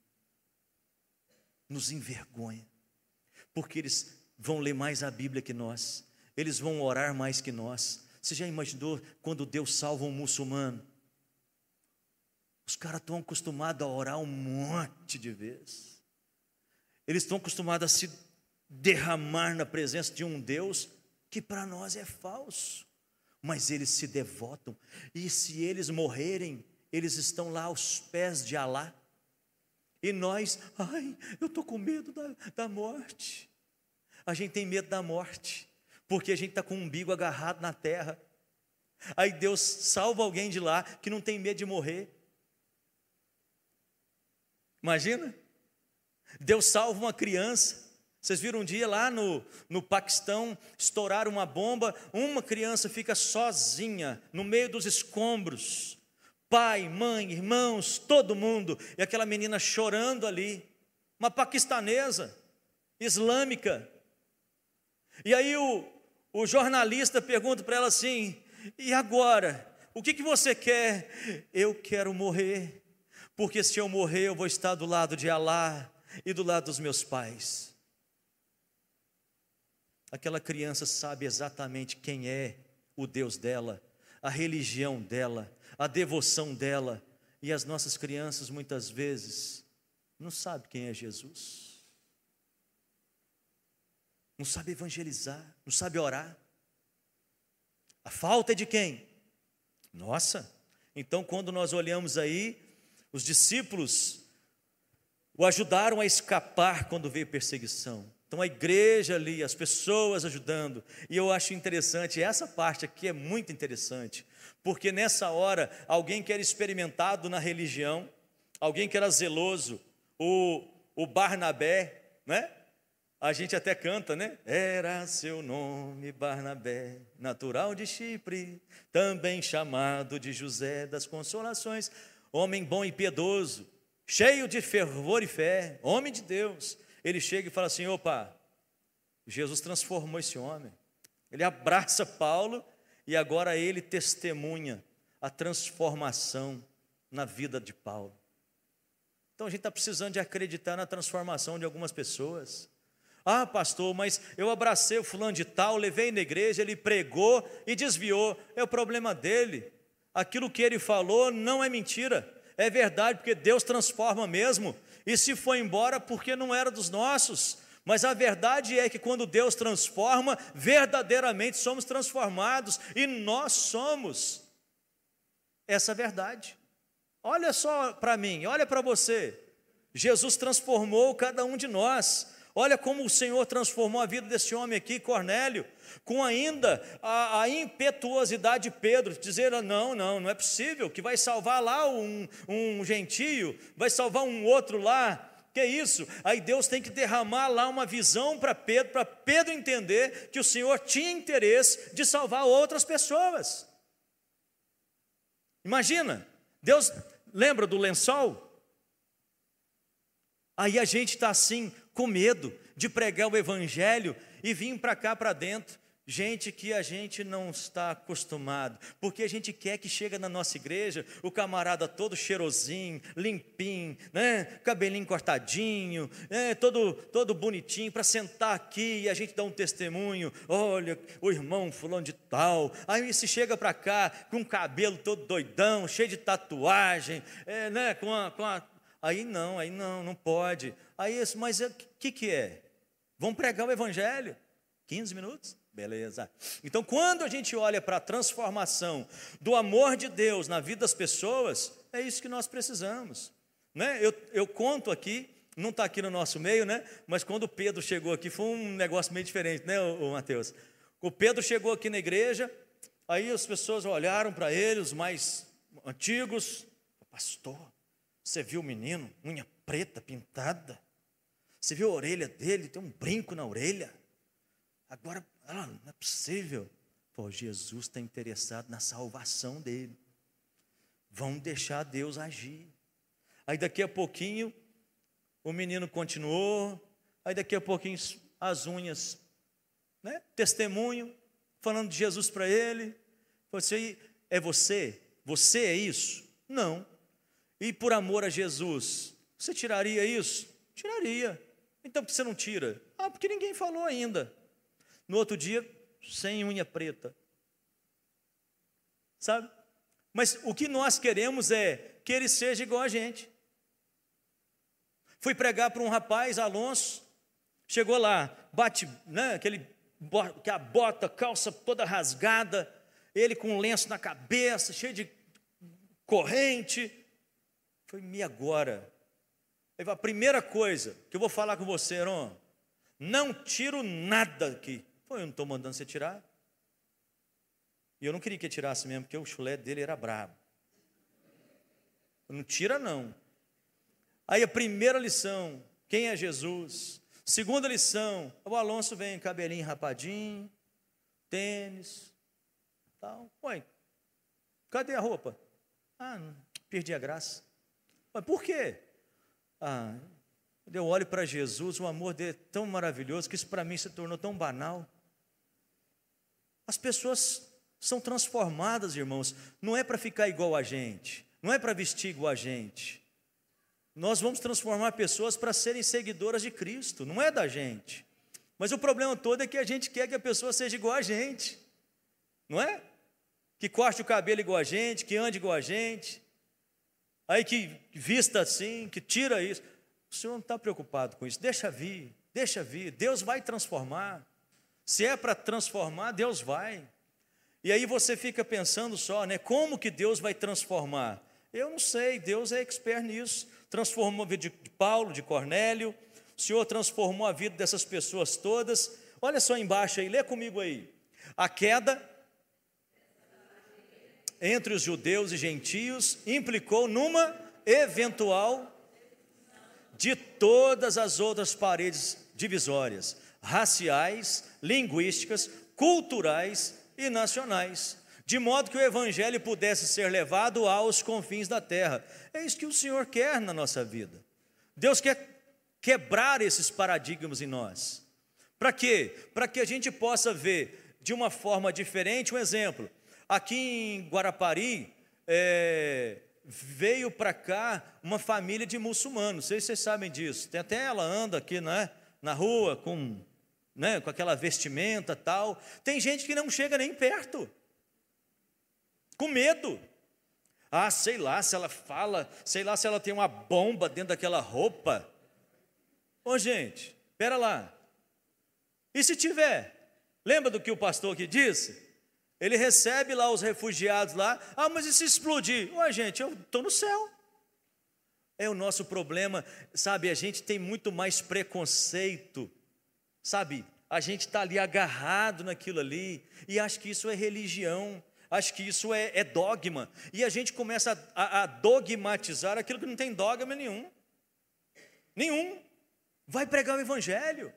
Nos envergonha. Porque eles vão ler mais a Bíblia que nós, eles vão orar mais que nós. Você já imaginou quando Deus salva um muçulmano? Os caras estão acostumados a orar um monte de vezes. Eles estão acostumados a se derramar na presença de um Deus que para nós é falso, mas eles se devotam, e se eles morrerem, eles estão lá aos pés de Alá, e nós, ai, eu estou com medo da, da morte, a gente tem medo da morte, porque a gente está com o umbigo agarrado na terra, aí Deus salva alguém de lá que não tem medo de morrer, imagina, Deus salva uma criança, vocês viram um dia lá no, no Paquistão estourar uma bomba, uma criança fica sozinha no meio dos escombros. Pai, mãe, irmãos, todo mundo, e aquela menina chorando ali, uma paquistanesa, islâmica. E aí o, o jornalista pergunta para ela assim: e agora? O que, que você quer? Eu quero morrer, porque se eu morrer, eu vou estar do lado de Alá e do lado dos meus pais. Aquela criança sabe exatamente quem é o Deus dela, a religião dela, a devoção dela. E as nossas crianças muitas vezes não sabem quem é Jesus. Não sabe evangelizar, não sabe orar. A falta é de quem? Nossa. Então, quando nós olhamos aí, os discípulos o ajudaram a escapar quando veio perseguição. Então a igreja ali, as pessoas ajudando. E eu acho interessante, essa parte aqui é muito interessante, porque nessa hora, alguém que era experimentado na religião, alguém que era zeloso, o, o Barnabé, né? A gente até canta, né? Era seu nome Barnabé, natural de Chipre, também chamado de José das Consolações, homem bom e piedoso, cheio de fervor e fé, homem de Deus ele chega e fala assim: opa, Jesus transformou esse homem. Ele abraça Paulo e agora ele testemunha a transformação na vida de Paulo. Então a gente está precisando de acreditar na transformação de algumas pessoas. Ah, pastor, mas eu abracei o fulano de tal, levei na igreja, ele pregou e desviou. É o problema dele. Aquilo que ele falou não é mentira, é verdade, porque Deus transforma mesmo, e se foi embora porque não era dos nossos. Mas a verdade é que quando Deus transforma, verdadeiramente somos transformados, e nós somos essa verdade. Olha só para mim, olha para você. Jesus transformou cada um de nós. Olha como o Senhor transformou a vida desse homem aqui, Cornélio, com ainda a, a impetuosidade de Pedro, dizer: não, não, não é possível, que vai salvar lá um, um gentio, vai salvar um outro lá. Que é isso? Aí Deus tem que derramar lá uma visão para Pedro, para Pedro entender que o Senhor tinha interesse de salvar outras pessoas. Imagina, Deus lembra do lençol? Aí a gente está assim, com medo de pregar o Evangelho e vir para cá para dentro. Gente que a gente não está acostumado, porque a gente quer que chega na nossa igreja o camarada todo cheirosinho, limpinho, né? cabelinho cortadinho, né? todo, todo bonitinho, para sentar aqui e a gente dar um testemunho. Olha, o irmão fulano de tal. Aí se chega para cá com o cabelo todo doidão, cheio de tatuagem, é, né? com, a, com a Aí não, aí não, não pode. Aí, mas o que, que é? Vamos pregar o evangelho? 15 minutos? Beleza. Então, quando a gente olha para a transformação do amor de Deus na vida das pessoas, é isso que nós precisamos. Né? Eu, eu conto aqui, não está aqui no nosso meio, né? mas quando o Pedro chegou aqui, foi um negócio meio diferente, né, o, o Mateus? O Pedro chegou aqui na igreja, aí as pessoas olharam para ele, os mais antigos, pastor, você viu o menino, unha preta, pintada? Você viu a orelha dele, tem um brinco na orelha? Agora, ah, não é possível. Pô, Jesus está interessado na salvação dele. Vamos deixar Deus agir. Aí daqui a pouquinho, o menino continuou. Aí daqui a pouquinho, as unhas, né? Testemunho, falando de Jesus para ele. Você é você? Você é isso? Não e por amor a Jesus, você tiraria isso? Tiraria. Então por que você não tira? Ah, porque ninguém falou ainda. No outro dia, sem unha preta. Sabe? Mas o que nós queremos é que ele seja igual a gente. Fui pregar para um rapaz, Alonso, chegou lá, bate, né, aquele, que a bota, calça toda rasgada, ele com um lenço na cabeça, cheio de corrente, foi me agora. A primeira coisa que eu vou falar com você, Heron, não tiro nada aqui. Pô, eu não estou mandando você tirar. E eu não queria que tirasse mesmo, porque o chulé dele era brabo. Não tira, não. Aí a primeira lição, quem é Jesus? Segunda lição, o Alonso vem cabelinho rapadinho, tênis, tal. Ué, cadê a roupa? Ah, perdi a graça. Mas por quê? Ah, eu olho para Jesus, o amor dele é tão maravilhoso que isso para mim se tornou tão banal. As pessoas são transformadas, irmãos, não é para ficar igual a gente, não é para vestir igual a gente. Nós vamos transformar pessoas para serem seguidoras de Cristo, não é da gente. Mas o problema todo é que a gente quer que a pessoa seja igual a gente, não é? Que corte o cabelo igual a gente, que ande igual a gente, aí que vista assim, que tira isso. O Senhor não está preocupado com isso, deixa vir, deixa vir, Deus vai transformar. Se é para transformar, Deus vai. E aí você fica pensando só, né? Como que Deus vai transformar? Eu não sei, Deus é expert nisso. Transformou a vida de Paulo, de Cornélio, o Senhor transformou a vida dessas pessoas todas. Olha só embaixo aí, lê comigo aí. A queda entre os judeus e gentios implicou numa eventual de todas as outras paredes divisórias, raciais, linguísticas, culturais e nacionais, de modo que o evangelho pudesse ser levado aos confins da terra. É isso que o Senhor quer na nossa vida. Deus quer quebrar esses paradigmas em nós. Para quê? Para que a gente possa ver de uma forma diferente um exemplo. Aqui em Guarapari, é, veio para cá uma família de muçulmanos, não sei se vocês sabem disso. Tem até ela anda aqui né, na rua com, né, com aquela vestimenta tal. Tem gente que não chega nem perto, com medo. Ah, sei lá se ela fala, sei lá se ela tem uma bomba dentro daquela roupa. Ô gente, espera lá. E se tiver? Lembra do que o pastor aqui disse? Ele recebe lá os refugiados lá. Ah, mas e se explodir? Ué, gente, eu estou no céu. É o nosso problema, sabe? A gente tem muito mais preconceito, sabe? A gente está ali agarrado naquilo ali e acha que isso é religião, acha que isso é, é dogma. E a gente começa a, a, a dogmatizar aquilo que não tem dogma nenhum. Nenhum. Vai pregar o evangelho.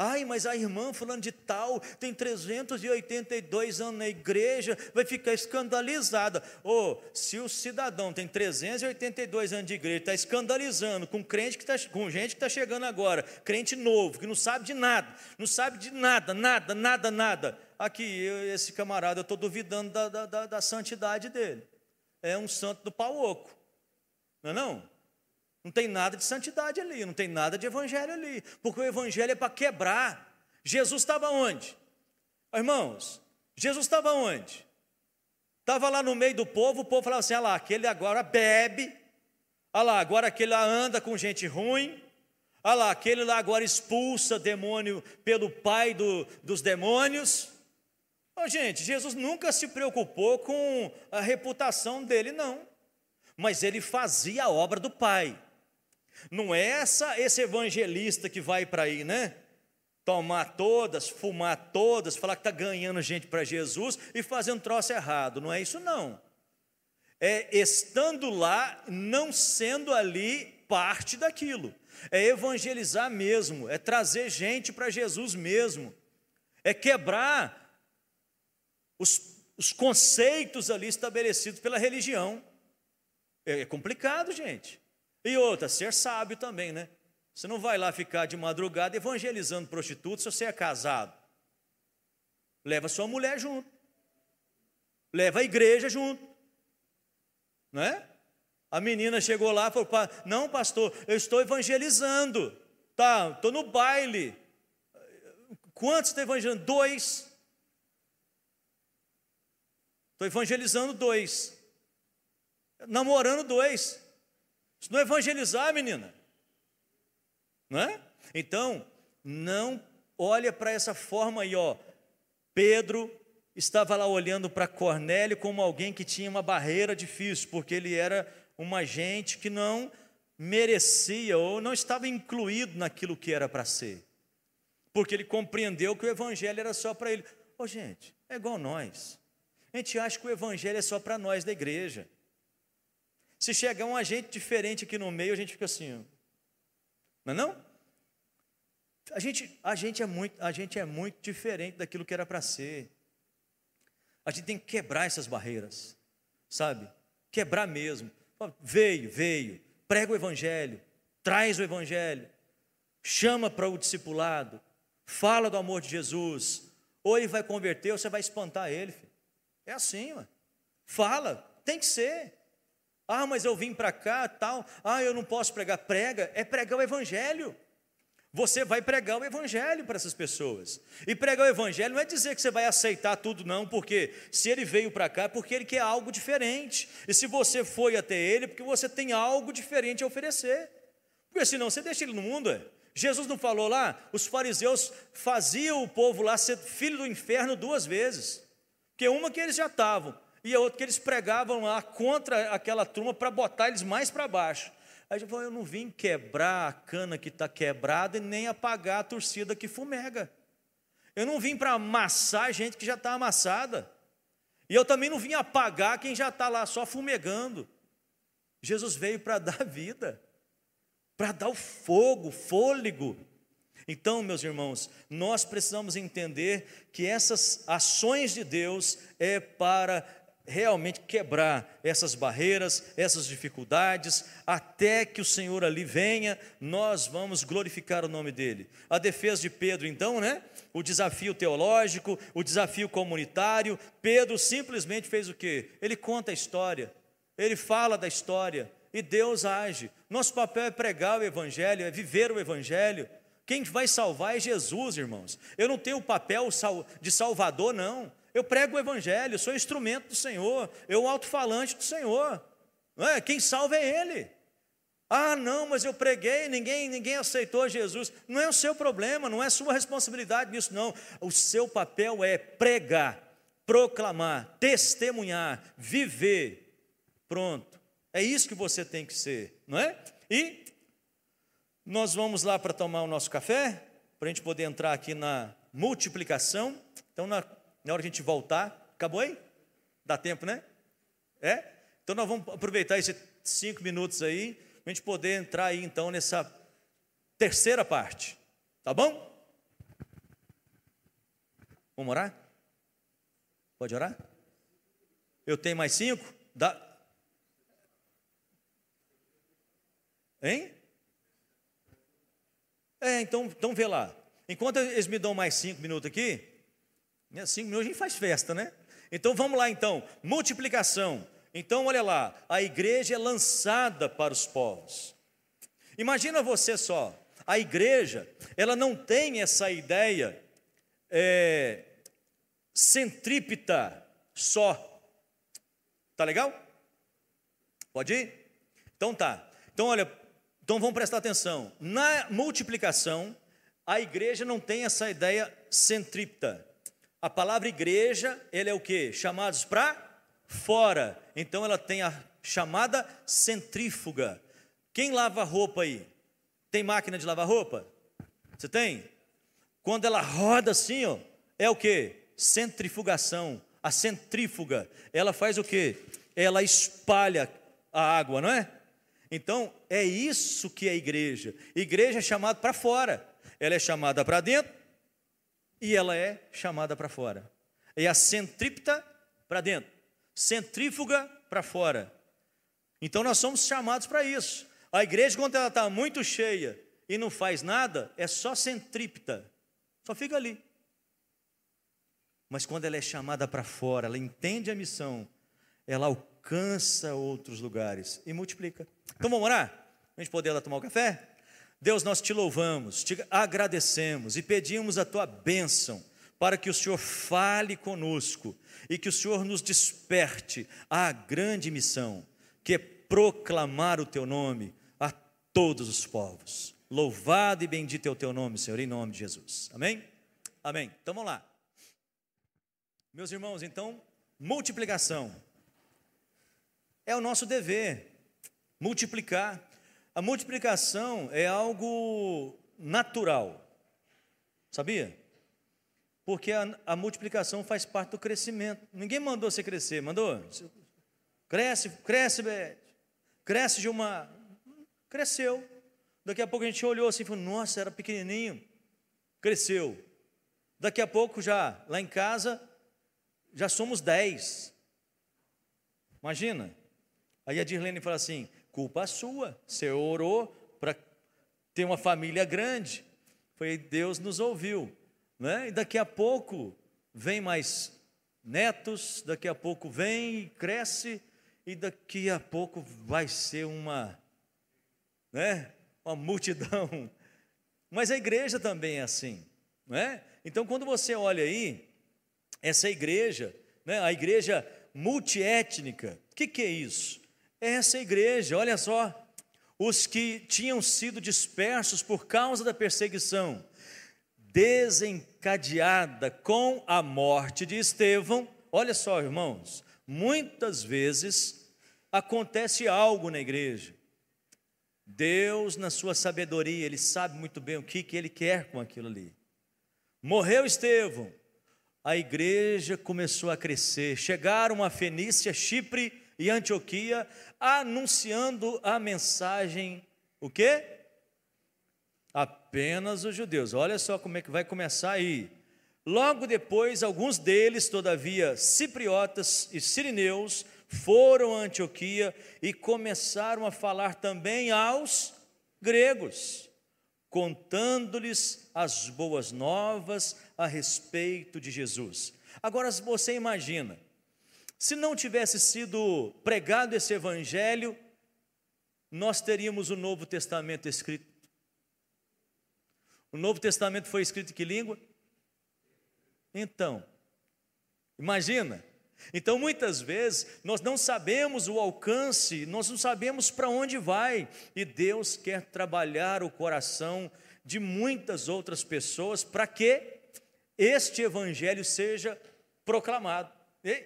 Ai, mas a irmã falando de tal tem 382 anos na igreja, vai ficar escandalizada. Ou oh, se o cidadão tem 382 anos de igreja, está escandalizando com crente que tá, com gente que está chegando agora, crente novo, que não sabe de nada, não sabe de nada, nada, nada, nada. Aqui, eu, esse camarada, eu estou duvidando da, da, da, da santidade dele. É um santo do pau oco. Não é não? Não tem nada de santidade ali, não tem nada de evangelho ali, porque o evangelho é para quebrar. Jesus estava onde? Irmãos, Jesus estava onde? Estava lá no meio do povo, o povo falava assim: lá, aquele agora bebe, lá, agora aquele lá anda com gente ruim, lá, aquele lá agora expulsa demônio pelo pai do, dos demônios. Oh, gente, Jesus nunca se preocupou com a reputação dele, não, mas ele fazia a obra do pai. Não é essa, esse evangelista que vai para aí, né? Tomar todas, fumar todas, falar que está ganhando gente para Jesus e fazer um troço errado. Não é isso, não. É estando lá, não sendo ali parte daquilo. É evangelizar mesmo, é trazer gente para Jesus mesmo. É quebrar os, os conceitos ali estabelecidos pela religião. É, é complicado, gente. E outra, ser sábio também, né? Você não vai lá ficar de madrugada evangelizando prostitutos se você é casado. Leva sua mulher junto. Leva a igreja junto. Não é? A menina chegou lá e falou: Não, pastor, eu estou evangelizando. Tá, estou no baile. Quantos estão evangelizando? Dois. Estou evangelizando dois. Namorando dois. Isso não é evangelizar, menina. Não é? Então, não olha para essa forma aí, ó. Pedro estava lá olhando para Cornélio como alguém que tinha uma barreira difícil, porque ele era uma gente que não merecia ou não estava incluído naquilo que era para ser. Porque ele compreendeu que o evangelho era só para ele. Ô, gente, é igual nós. A gente acha que o evangelho é só para nós da igreja. Se chegar um agente diferente aqui no meio, a gente fica assim, não é não? A gente, a gente, é, muito, a gente é muito diferente daquilo que era para ser. A gente tem que quebrar essas barreiras, sabe? Quebrar mesmo. Veio, veio, prega o evangelho, traz o evangelho, chama para o discipulado, fala do amor de Jesus. Ou ele vai converter, ou você vai espantar ele. Filho. É assim, ué. fala, tem que ser. Ah, mas eu vim para cá, tal. Ah, eu não posso pregar. Prega, é pregar o evangelho. Você vai pregar o evangelho para essas pessoas. E pregar o evangelho não é dizer que você vai aceitar tudo, não, porque se ele veio para cá é porque ele quer algo diferente. E se você foi até ele, é porque você tem algo diferente a oferecer. Porque senão você deixa ele no mundo. É? Jesus não falou lá, os fariseus faziam o povo lá ser filho do inferno duas vezes. Porque uma que eles já estavam, e a outra que eles pregavam lá contra aquela turma para botar eles mais para baixo. Aí gente falou, eu não vim quebrar a cana que está quebrada e nem apagar a torcida que fumega. Eu não vim para amassar gente que já está amassada. E eu também não vim apagar quem já está lá só fumegando. Jesus veio para dar vida, para dar o fogo, fôlego. Então, meus irmãos, nós precisamos entender que essas ações de Deus é para realmente quebrar essas barreiras, essas dificuldades, até que o Senhor ali venha, nós vamos glorificar o nome dele. A defesa de Pedro, então, né? O desafio teológico, o desafio comunitário. Pedro simplesmente fez o quê? Ele conta a história, ele fala da história e Deus age. Nosso papel é pregar o Evangelho, é viver o Evangelho. Quem vai salvar é Jesus, irmãos. Eu não tenho o papel de salvador, não. Eu prego o Evangelho, sou instrumento do Senhor, eu alto-falante do Senhor. Não é? Quem salva é Ele. Ah, não, mas eu preguei, ninguém, ninguém aceitou Jesus. Não é o seu problema, não é sua responsabilidade nisso, não. O seu papel é pregar, proclamar, testemunhar, viver. Pronto. É isso que você tem que ser, não é? E nós vamos lá para tomar o nosso café, para a gente poder entrar aqui na multiplicação. Então, na, na hora que a gente voltar, acabou aí? Dá tempo, né? É? Então, nós vamos aproveitar esses cinco minutos aí, para a gente poder entrar aí, então, nessa terceira parte. Tá bom? Vamos orar? Pode orar? Eu tenho mais cinco? Dá. Hein? É, então, então vê lá. Enquanto eles me dão mais cinco minutos aqui, cinco minutos a gente faz festa, né? Então vamos lá então, multiplicação. Então olha lá, a igreja é lançada para os povos. Imagina você só, a igreja, ela não tem essa ideia é, centrípeta só. Tá legal? Pode ir? Então tá. Então olha, então vamos prestar atenção. Na multiplicação, a igreja não tem essa ideia centrípeta. A palavra igreja, ele é o que? Chamados para fora. Então ela tem a chamada centrífuga. Quem lava roupa aí? Tem máquina de lavar roupa? Você tem? Quando ela roda assim, ó, é o que? Centrifugação. A centrífuga, ela faz o que? Ela espalha a água, não é? Então, é isso que é igreja. Igreja é chamada para fora, ela é chamada para dentro e ela é chamada para fora. É a centrípeta para dentro, centrífuga para fora. Então, nós somos chamados para isso. A igreja, quando ela está muito cheia e não faz nada, é só centrípeta, só fica ali. Mas quando ela é chamada para fora, ela entende a missão, ela alcança outros lugares e multiplica. Então vamos orar? A gente poder lá tomar o um café? Deus, nós te louvamos, te agradecemos e pedimos a tua bênção para que o Senhor fale conosco e que o Senhor nos desperte à grande missão, que é proclamar o teu nome a todos os povos. Louvado e bendito é o teu nome, Senhor, em nome de Jesus. Amém? Amém. Então vamos lá. Meus irmãos, então, multiplicação é o nosso dever multiplicar. A multiplicação é algo natural, sabia? Porque a, a, multiplicação faz parte do crescimento. Ninguém mandou você crescer, mandou? Cresce, cresce, Beth. Cresce uma. Cresceu. Daqui a pouco a gente olhou assim e falou: Nossa, era pequenininho. Cresceu. Daqui a pouco já, lá em casa, já somos dez. Imagina. Aí a Dirlene fala assim: culpa sua, você orou para ter uma família grande. Foi Deus nos ouviu, né? E daqui a pouco vem mais netos, daqui a pouco vem e cresce, e daqui a pouco vai ser uma, né? Uma multidão. Mas a igreja também é assim, não é? Então quando você olha aí, essa igreja, né? A igreja multiétnica, o que, que é isso? Essa igreja, olha só, os que tinham sido dispersos por causa da perseguição, desencadeada com a morte de Estevão. Olha só, irmãos, muitas vezes acontece algo na igreja. Deus, na sua sabedoria, Ele sabe muito bem o que, que Ele quer com aquilo ali. Morreu Estevão, a igreja começou a crescer. Chegaram a Fenícia, Chipre e Antioquia, anunciando a mensagem, o quê? Apenas os judeus. Olha só como é que vai começar aí. Logo depois, alguns deles, todavia, cipriotas e sirineus, foram a Antioquia e começaram a falar também aos gregos, contando-lhes as boas novas a respeito de Jesus. Agora você imagina, se não tivesse sido pregado esse evangelho, nós teríamos o Novo Testamento escrito. O Novo Testamento foi escrito em que língua? Então, Imagina. Então, muitas vezes, nós não sabemos o alcance, nós não sabemos para onde vai, e Deus quer trabalhar o coração de muitas outras pessoas para que este evangelho seja proclamado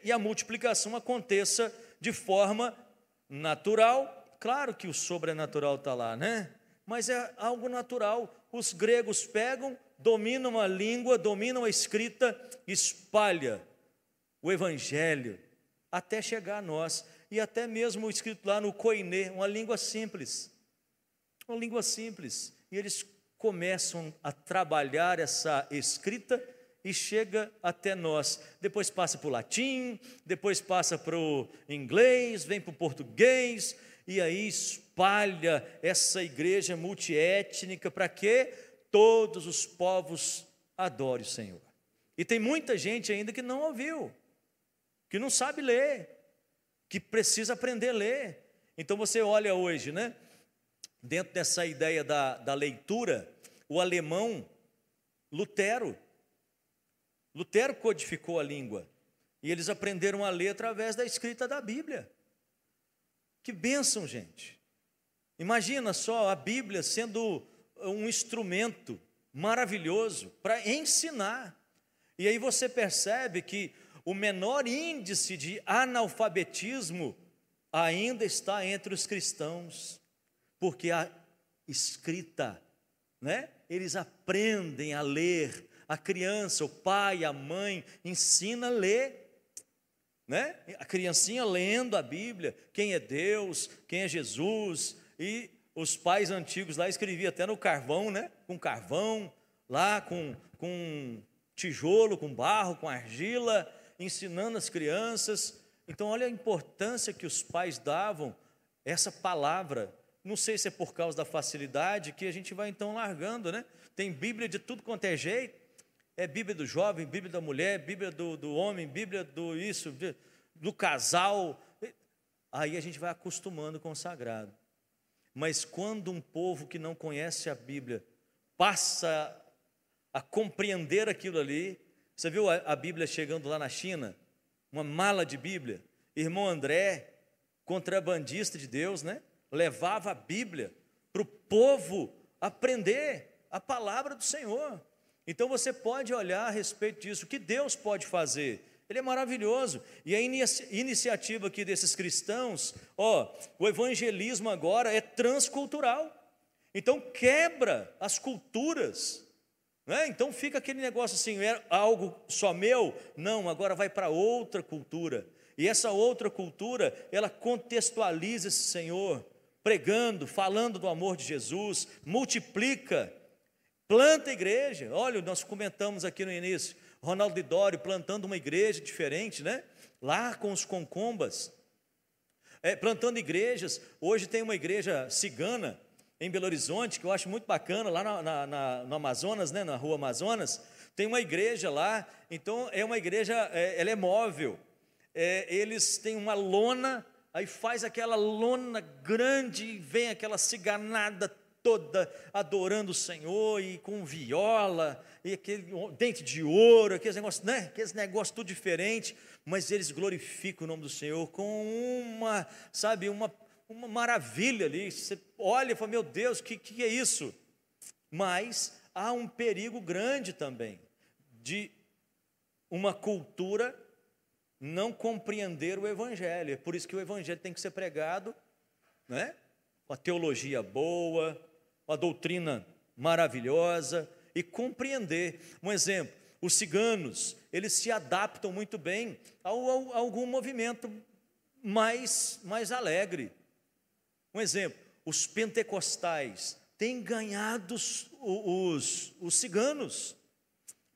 e, a multiplicação aconteça de forma natural. Claro que o sobrenatural está lá, né? Mas é algo natural. Os gregos pegam, dominam a língua, dominam a escrita, espalha o evangelho até chegar a nós. E até mesmo escrito lá no Koiné, uma língua simples. Uma língua simples. E eles começam a trabalhar essa escrita e chega até nós. Depois passa para o latim, depois passa para o inglês, vem para o português, e aí espalha essa igreja multiétnica para que todos os povos adorem o Senhor. E tem muita gente ainda que não ouviu, que não sabe ler, que precisa aprender a ler. Então você olha hoje, né? Dentro dessa ideia da, da leitura, o alemão Lutero, Lutero codificou a língua e eles aprenderam a ler através da escrita da Bíblia. Que bênção, gente. Imagina só a Bíblia sendo um instrumento maravilhoso para ensinar. E aí você percebe que o menor índice de analfabetismo ainda está entre os cristãos, porque a escrita, né? Eles aprendem a ler, a criança, o pai, a mãe ensina a ler né? A criancinha lendo a Bíblia, quem é Deus, quem é Jesus, e os pais antigos lá escreviam até no carvão, né? Com carvão, lá com, com tijolo, com barro, com argila, ensinando as crianças. Então, olha a importância que os pais davam essa palavra. Não sei se é por causa da facilidade que a gente vai então largando, né? Tem Bíblia de tudo quanto é jeito. É Bíblia do jovem, Bíblia da mulher, Bíblia do, do homem, Bíblia do isso, do casal. Aí a gente vai acostumando com o sagrado. Mas quando um povo que não conhece a Bíblia passa a compreender aquilo ali, você viu a, a Bíblia chegando lá na China? Uma mala de Bíblia. Irmão André, contrabandista de Deus, né? Levava a Bíblia para o povo aprender a palavra do Senhor. Então você pode olhar a respeito disso, o que Deus pode fazer. Ele é maravilhoso. E a iniciativa aqui desses cristãos, ó, o evangelismo agora é transcultural. Então quebra as culturas. Né? Então fica aquele negócio assim, é algo só meu? Não, agora vai para outra cultura. E essa outra cultura, ela contextualiza esse Senhor, pregando, falando do amor de Jesus, multiplica Planta igreja. Olha, nós comentamos aqui no início, Ronaldo de Dório plantando uma igreja diferente, né? Lá com os concombas. É, plantando igrejas. Hoje tem uma igreja cigana em Belo Horizonte, que eu acho muito bacana, lá na, na, na, no Amazonas, né? na rua Amazonas. Tem uma igreja lá, então é uma igreja, é, ela é móvel. É, eles têm uma lona, aí faz aquela lona grande, vem aquela ciganada toda adorando o Senhor e com viola e aquele dente de ouro, aqueles negócios, né? Aqueles negócios tudo diferente, mas eles glorificam o nome do Senhor com uma, sabe, uma, uma maravilha ali. Você olha e fala, meu Deus, o que, que é isso? Mas há um perigo grande também de uma cultura não compreender o Evangelho. É por isso que o Evangelho tem que ser pregado, né? com a teologia boa, uma doutrina maravilhosa e compreender. Um exemplo, os ciganos, eles se adaptam muito bem a, a algum movimento mais, mais alegre. Um exemplo, os pentecostais têm ganhado os, os, os ciganos.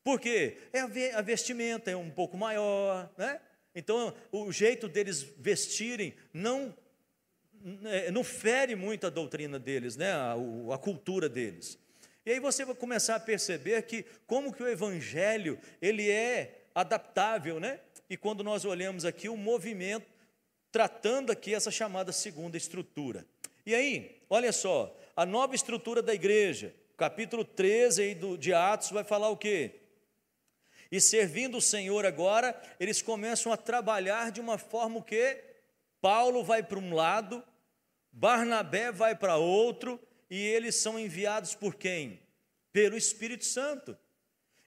Por quê? É a vestimenta é um pouco maior, né? Então, o jeito deles vestirem não não fere muito a doutrina deles, né, a, a cultura deles. E aí você vai começar a perceber que como que o evangelho ele é adaptável, né? E quando nós olhamos aqui o movimento tratando aqui essa chamada segunda estrutura. E aí, olha só, a nova estrutura da igreja, capítulo 13 aí do, de Atos vai falar o quê? E servindo o Senhor agora, eles começam a trabalhar de uma forma que Paulo vai para um lado, Barnabé vai para outro, e eles são enviados por quem? Pelo Espírito Santo.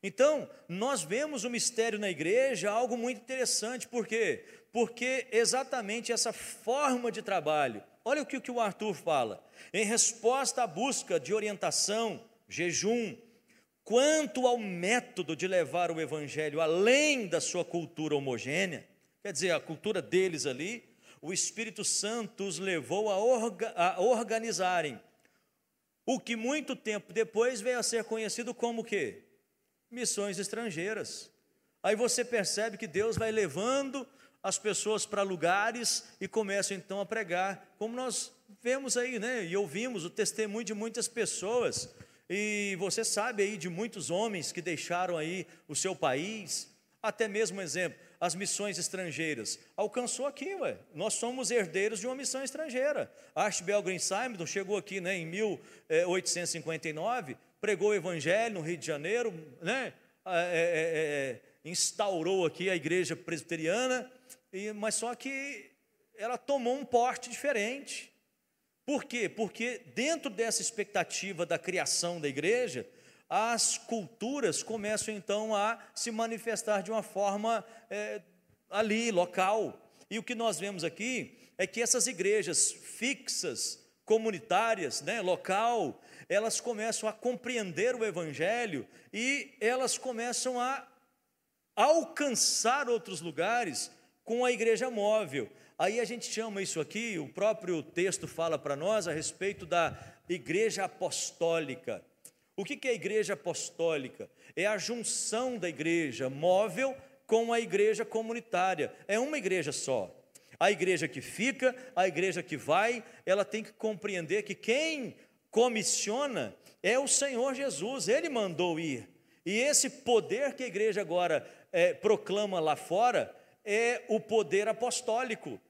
Então, nós vemos o mistério na igreja algo muito interessante, por quê? Porque exatamente essa forma de trabalho, olha o que, que o Arthur fala, em resposta à busca de orientação, jejum, quanto ao método de levar o evangelho além da sua cultura homogênea, quer dizer, a cultura deles ali, o Espírito Santo os levou a, orga, a organizarem o que muito tempo depois veio a ser conhecido como que? Missões estrangeiras. Aí você percebe que Deus vai levando as pessoas para lugares e começam então a pregar, como nós vemos aí, né? E ouvimos o testemunho de muitas pessoas e você sabe aí de muitos homens que deixaram aí o seu país, até mesmo exemplo, as missões estrangeiras. Alcançou aqui, ué. Nós somos herdeiros de uma missão estrangeira. Archibald Green Simon chegou aqui né, em 1859, pregou o evangelho no Rio de Janeiro, né? É, é, é, é, instaurou aqui a igreja presbiteriana, e, mas só que ela tomou um porte diferente. Por quê? Porque dentro dessa expectativa da criação da igreja, as culturas começam então a se manifestar de uma forma é, ali, local. E o que nós vemos aqui é que essas igrejas fixas, comunitárias, né, local, elas começam a compreender o Evangelho e elas começam a alcançar outros lugares com a igreja móvel. Aí a gente chama isso aqui, o próprio texto fala para nós a respeito da igreja apostólica. O que é a igreja apostólica? É a junção da igreja móvel com a igreja comunitária. É uma igreja só. A igreja que fica, a igreja que vai, ela tem que compreender que quem comissiona é o Senhor Jesus, ele mandou ir. E esse poder que a igreja agora é, proclama lá fora é o poder apostólico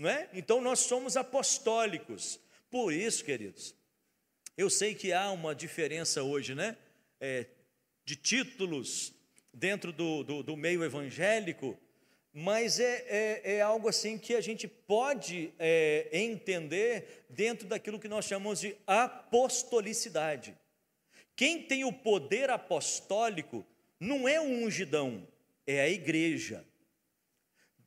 não é? Então nós somos apostólicos. Por isso, queridos, eu sei que há uma diferença hoje, né? É, de títulos dentro do, do, do, meio evangélico, mas é, é, é, algo assim que a gente pode é, entender dentro daquilo que nós chamamos de apostolicidade. Quem tem o poder apostólico não é o ungidão, é a igreja.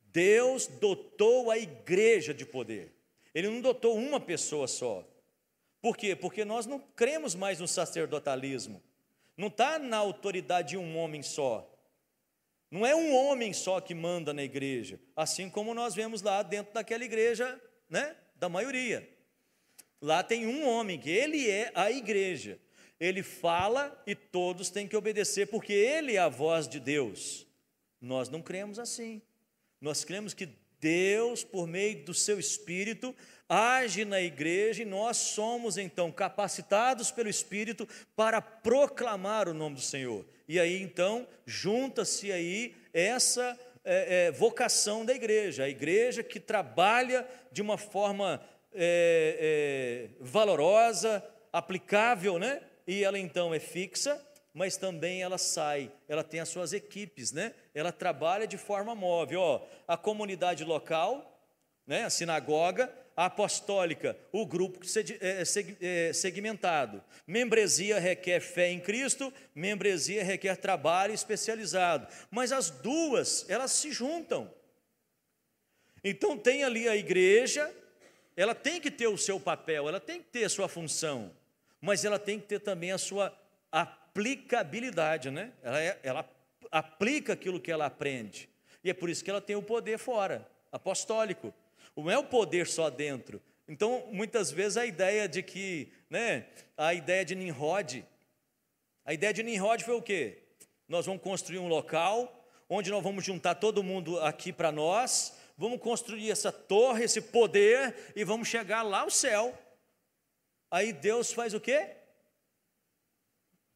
Deus dotou a igreja de poder. Ele não dotou uma pessoa só. Por quê? Porque nós não cremos mais no sacerdotalismo. Não está na autoridade de um homem só. Não é um homem só que manda na igreja, assim como nós vemos lá dentro daquela igreja, né, da maioria. Lá tem um homem que ele é a igreja. Ele fala e todos têm que obedecer porque ele é a voz de Deus. Nós não cremos assim. Nós cremos que Deus, por meio do seu Espírito, age na igreja e nós somos então capacitados pelo Espírito para proclamar o nome do Senhor. E aí então junta-se aí essa é, é, vocação da igreja, a igreja que trabalha de uma forma é, é valorosa, aplicável, né? E ela então é fixa mas também ela sai, ela tem as suas equipes, né? Ela trabalha de forma móvel, ó, a comunidade local, né? A sinagoga, apostólica, o grupo é, é, segmentado. Membresia requer fé em Cristo, membresia requer trabalho especializado. Mas as duas, elas se juntam. Então tem ali a igreja, ela tem que ter o seu papel, ela tem que ter a sua função, mas ela tem que ter também a sua aplicabilidade, né? Ela, é, ela aplica aquilo que ela aprende. E é por isso que ela tem o poder fora, apostólico. Não é o poder só dentro. Então, muitas vezes a ideia de que, né, a ideia de Nimrod, a ideia de Nimrod foi o quê? Nós vamos construir um local onde nós vamos juntar todo mundo aqui para nós, vamos construir essa torre, esse poder e vamos chegar lá ao céu. Aí Deus faz o quê?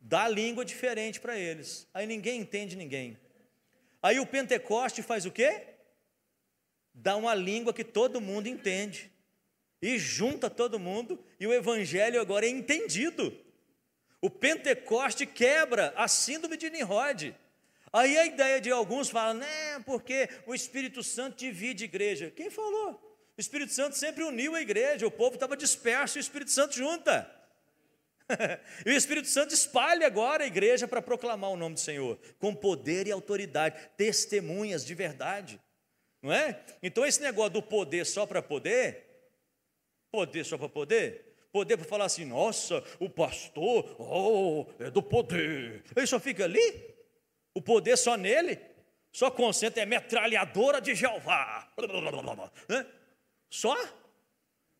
dá língua diferente para eles. Aí ninguém entende ninguém. Aí o Pentecoste faz o quê? Dá uma língua que todo mundo entende. E junta todo mundo, e o evangelho agora é entendido. O Pentecoste quebra a síndrome de Nimrod. Aí a ideia de alguns fala, né, porque o Espírito Santo divide igreja. Quem falou? O Espírito Santo sempre uniu a igreja, o povo estava disperso e o Espírito Santo junta. e o Espírito Santo espalha agora a igreja para proclamar o nome do Senhor, com poder e autoridade, testemunhas de verdade. Não é? Então esse negócio do poder só para poder, poder só para poder, poder para falar assim, nossa, o pastor, oh, é do poder. Ele só fica ali, o poder só nele, só concentra, é metralhadora de Jeová. Né? Só?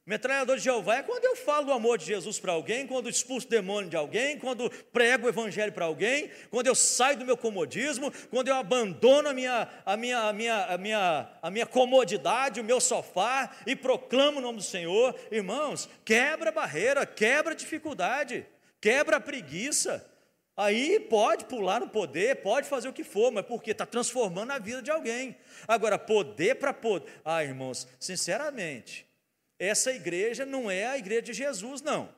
Metralhador de Jeová é quando eu falo do amor de Jesus para alguém, quando expulso o demônio de alguém, quando prego o evangelho para alguém, quando eu saio do meu comodismo, quando eu abandono a minha, a minha, a minha, a minha, a minha comodidade, o meu sofá e proclamo o nome do Senhor. Irmãos, quebra barreira, quebra dificuldade, quebra preguiça. Aí pode pular no poder, pode fazer o que for, mas porque está transformando a vida de alguém. Agora, poder para poder. Ah, irmãos, sinceramente, essa igreja não é a igreja de Jesus, não.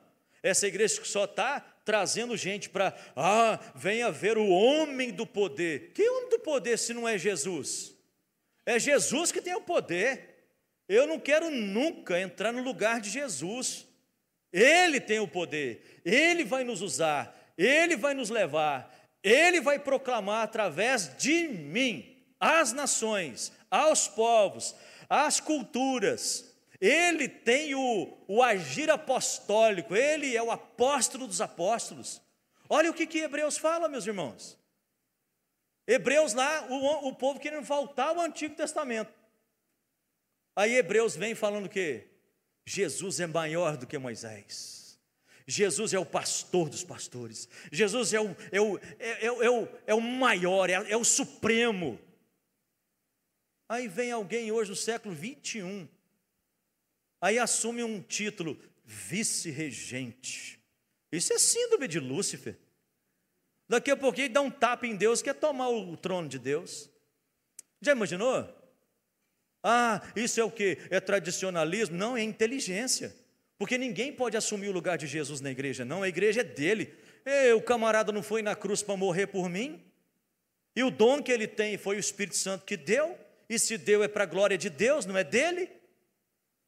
Essa igreja que só está trazendo gente para, ah, venha ver o homem do poder. Que homem do poder se não é Jesus? É Jesus que tem o poder. Eu não quero nunca entrar no lugar de Jesus. Ele tem o poder, ele vai nos usar, ele vai nos levar, ele vai proclamar através de mim às nações, aos povos, às culturas, ele tem o, o agir apostólico, ele é o apóstolo dos apóstolos. Olha o que, que Hebreus fala, meus irmãos. Hebreus lá, o, o povo querendo faltar ao Antigo Testamento. Aí Hebreus vem falando que Jesus é maior do que Moisés. Jesus é o pastor dos pastores. Jesus é o, é o, é, é, o, é o maior, é, é o supremo. Aí vem alguém hoje no século 21 Aí assume um título, vice-regente. Isso é síndrome de Lúcifer. Daqui a pouquinho dá um tapa em Deus, quer tomar o trono de Deus. Já imaginou? Ah, isso é o que? É tradicionalismo? Não, é inteligência. Porque ninguém pode assumir o lugar de Jesus na igreja, não. A igreja é dele. E, o camarada não foi na cruz para morrer por mim? E o dom que ele tem foi o Espírito Santo que deu? E se deu é para a glória de Deus, não é dele?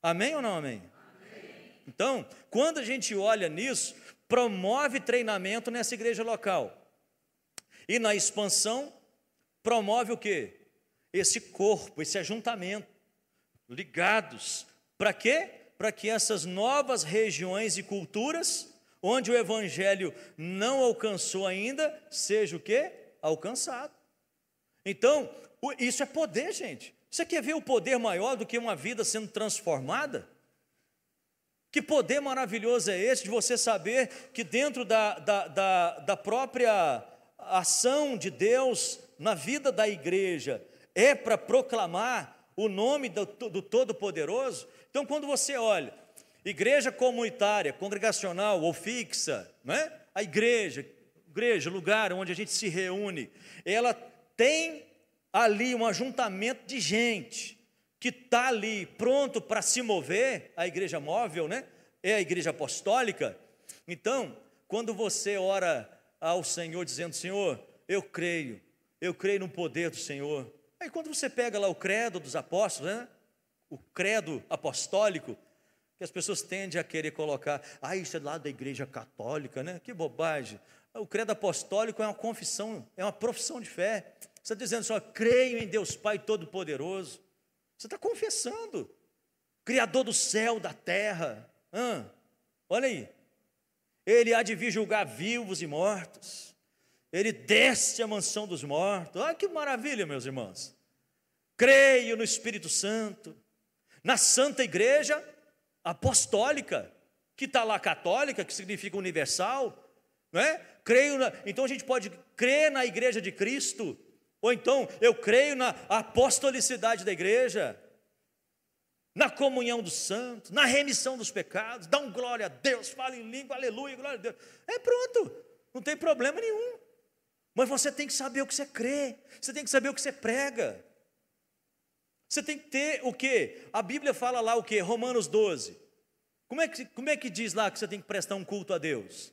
Amém ou não amém? amém? Então, quando a gente olha nisso, promove treinamento nessa igreja local. E na expansão, promove o quê? Esse corpo, esse ajuntamento, ligados. Para quê? Para que essas novas regiões e culturas, onde o evangelho não alcançou ainda, seja o quê? Alcançado. Então, isso é poder, gente. Você quer ver o poder maior do que uma vida sendo transformada? Que poder maravilhoso é esse de você saber que dentro da, da, da, da própria ação de Deus na vida da igreja é para proclamar o nome do, do Todo-Poderoso? Então, quando você olha, igreja comunitária, congregacional ou fixa, né? a igreja, igreja, lugar onde a gente se reúne, ela tem ali um ajuntamento de gente que está ali pronto para se mover, a igreja móvel, né? É a igreja apostólica. Então, quando você ora ao Senhor dizendo: Senhor, eu creio, eu creio no poder do Senhor. Aí quando você pega lá o credo dos apóstolos, né? O credo apostólico, que as pessoas tendem a querer colocar, ah, isso é lá da igreja católica, né? Que bobagem. O credo apostólico é uma confissão, é uma profissão de fé. Você está dizendo só, creio em Deus Pai Todo-Poderoso. Você está confessando. Criador do céu, da terra. Ah, olha aí. Ele há de vir julgar vivos e mortos. Ele desce à mansão dos mortos. Olha que maravilha, meus irmãos. Creio no Espírito Santo, na Santa Igreja Apostólica, que está lá católica, que significa universal, não é? Creio na, então a gente pode crer na Igreja de Cristo, ou então, eu creio na apostolicidade da igreja, na comunhão dos santos, na remissão dos pecados, dá um glória a Deus, fala em língua, aleluia, glória a Deus. É pronto, não tem problema nenhum. Mas você tem que saber o que você crê, você tem que saber o que você prega. Você tem que ter o que? A Bíblia fala lá o que? Romanos 12. Como é, que, como é que diz lá que você tem que prestar um culto a Deus?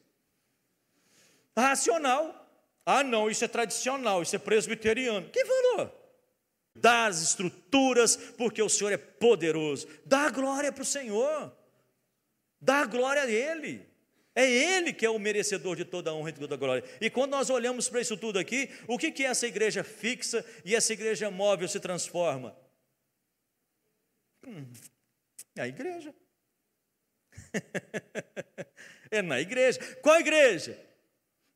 Racional. Ah, não, isso é tradicional, isso é presbiteriano. Quem falou? Dá as estruturas, porque o Senhor é poderoso. Dá a glória para o Senhor. Dá a glória a Ele. É Ele que é o merecedor de toda a honra e toda a glória. E quando nós olhamos para isso tudo aqui, o que, que essa igreja fixa e essa igreja móvel se transforma? Hum, é a igreja. é na igreja. Qual igreja?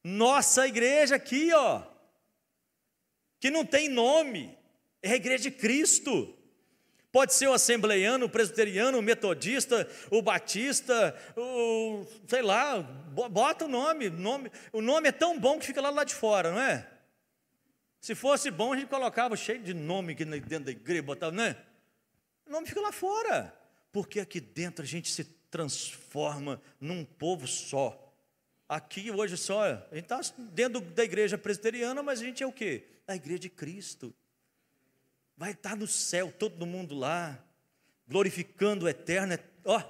Nossa igreja aqui, ó. Que não tem nome. É a igreja de Cristo. Pode ser o assembleiano, o presbiteriano, o metodista, o batista, o sei lá, bota o nome, nome. O nome é tão bom que fica lá, de fora, não é? Se fosse bom, a gente colocava cheio de nome aqui dentro da igreja, botava, né? O nome fica lá fora. Porque aqui dentro a gente se transforma num povo só. Aqui hoje só, a gente está dentro da igreja presbiteriana, mas a gente é o quê? A igreja de Cristo. Vai estar no céu, todo mundo lá, glorificando o eterno. Ó, oh,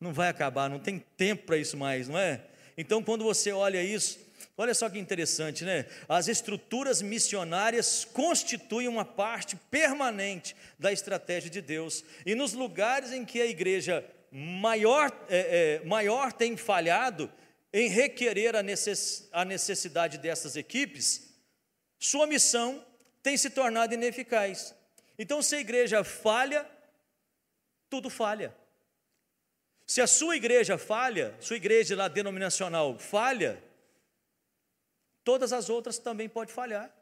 não vai acabar, não tem tempo para isso mais, não é? Então, quando você olha isso, olha só que interessante, né? As estruturas missionárias constituem uma parte permanente da estratégia de Deus. E nos lugares em que a igreja maior, é, é, maior tem falhado em requerer a, necess, a necessidade dessas equipes, sua missão tem se tornado ineficaz. Então, se a igreja falha, tudo falha. Se a sua igreja falha, sua igreja lá denominacional falha, todas as outras também podem falhar.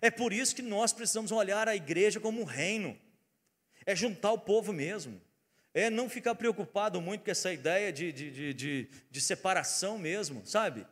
É por isso que nós precisamos olhar a igreja como um reino, é juntar o povo mesmo, é não ficar preocupado muito com essa ideia de, de, de, de, separação mesmo, sabe?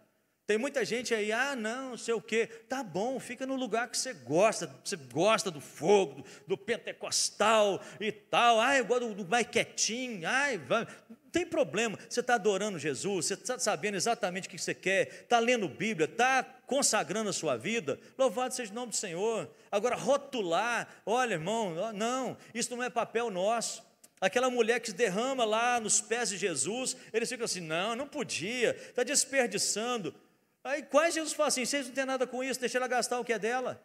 Tem muita gente aí, ah, não, não sei o quê. Tá bom, fica no lugar que você gosta. Você gosta do fogo, do, do pentecostal e tal. Ah, eu gosto do, do mais quietinho. Ai, vai. Não tem problema. Você está adorando Jesus, você está sabendo exatamente o que você quer, está lendo Bíblia, está consagrando a sua vida. Louvado seja o nome do Senhor. Agora, rotular, olha, irmão, não, isso não é papel nosso. Aquela mulher que se derrama lá nos pés de Jesus, eles ficam assim: não, não podia, está desperdiçando. Aí quase Jesus fala assim: vocês não têm nada com isso, deixa ela gastar o que é dela.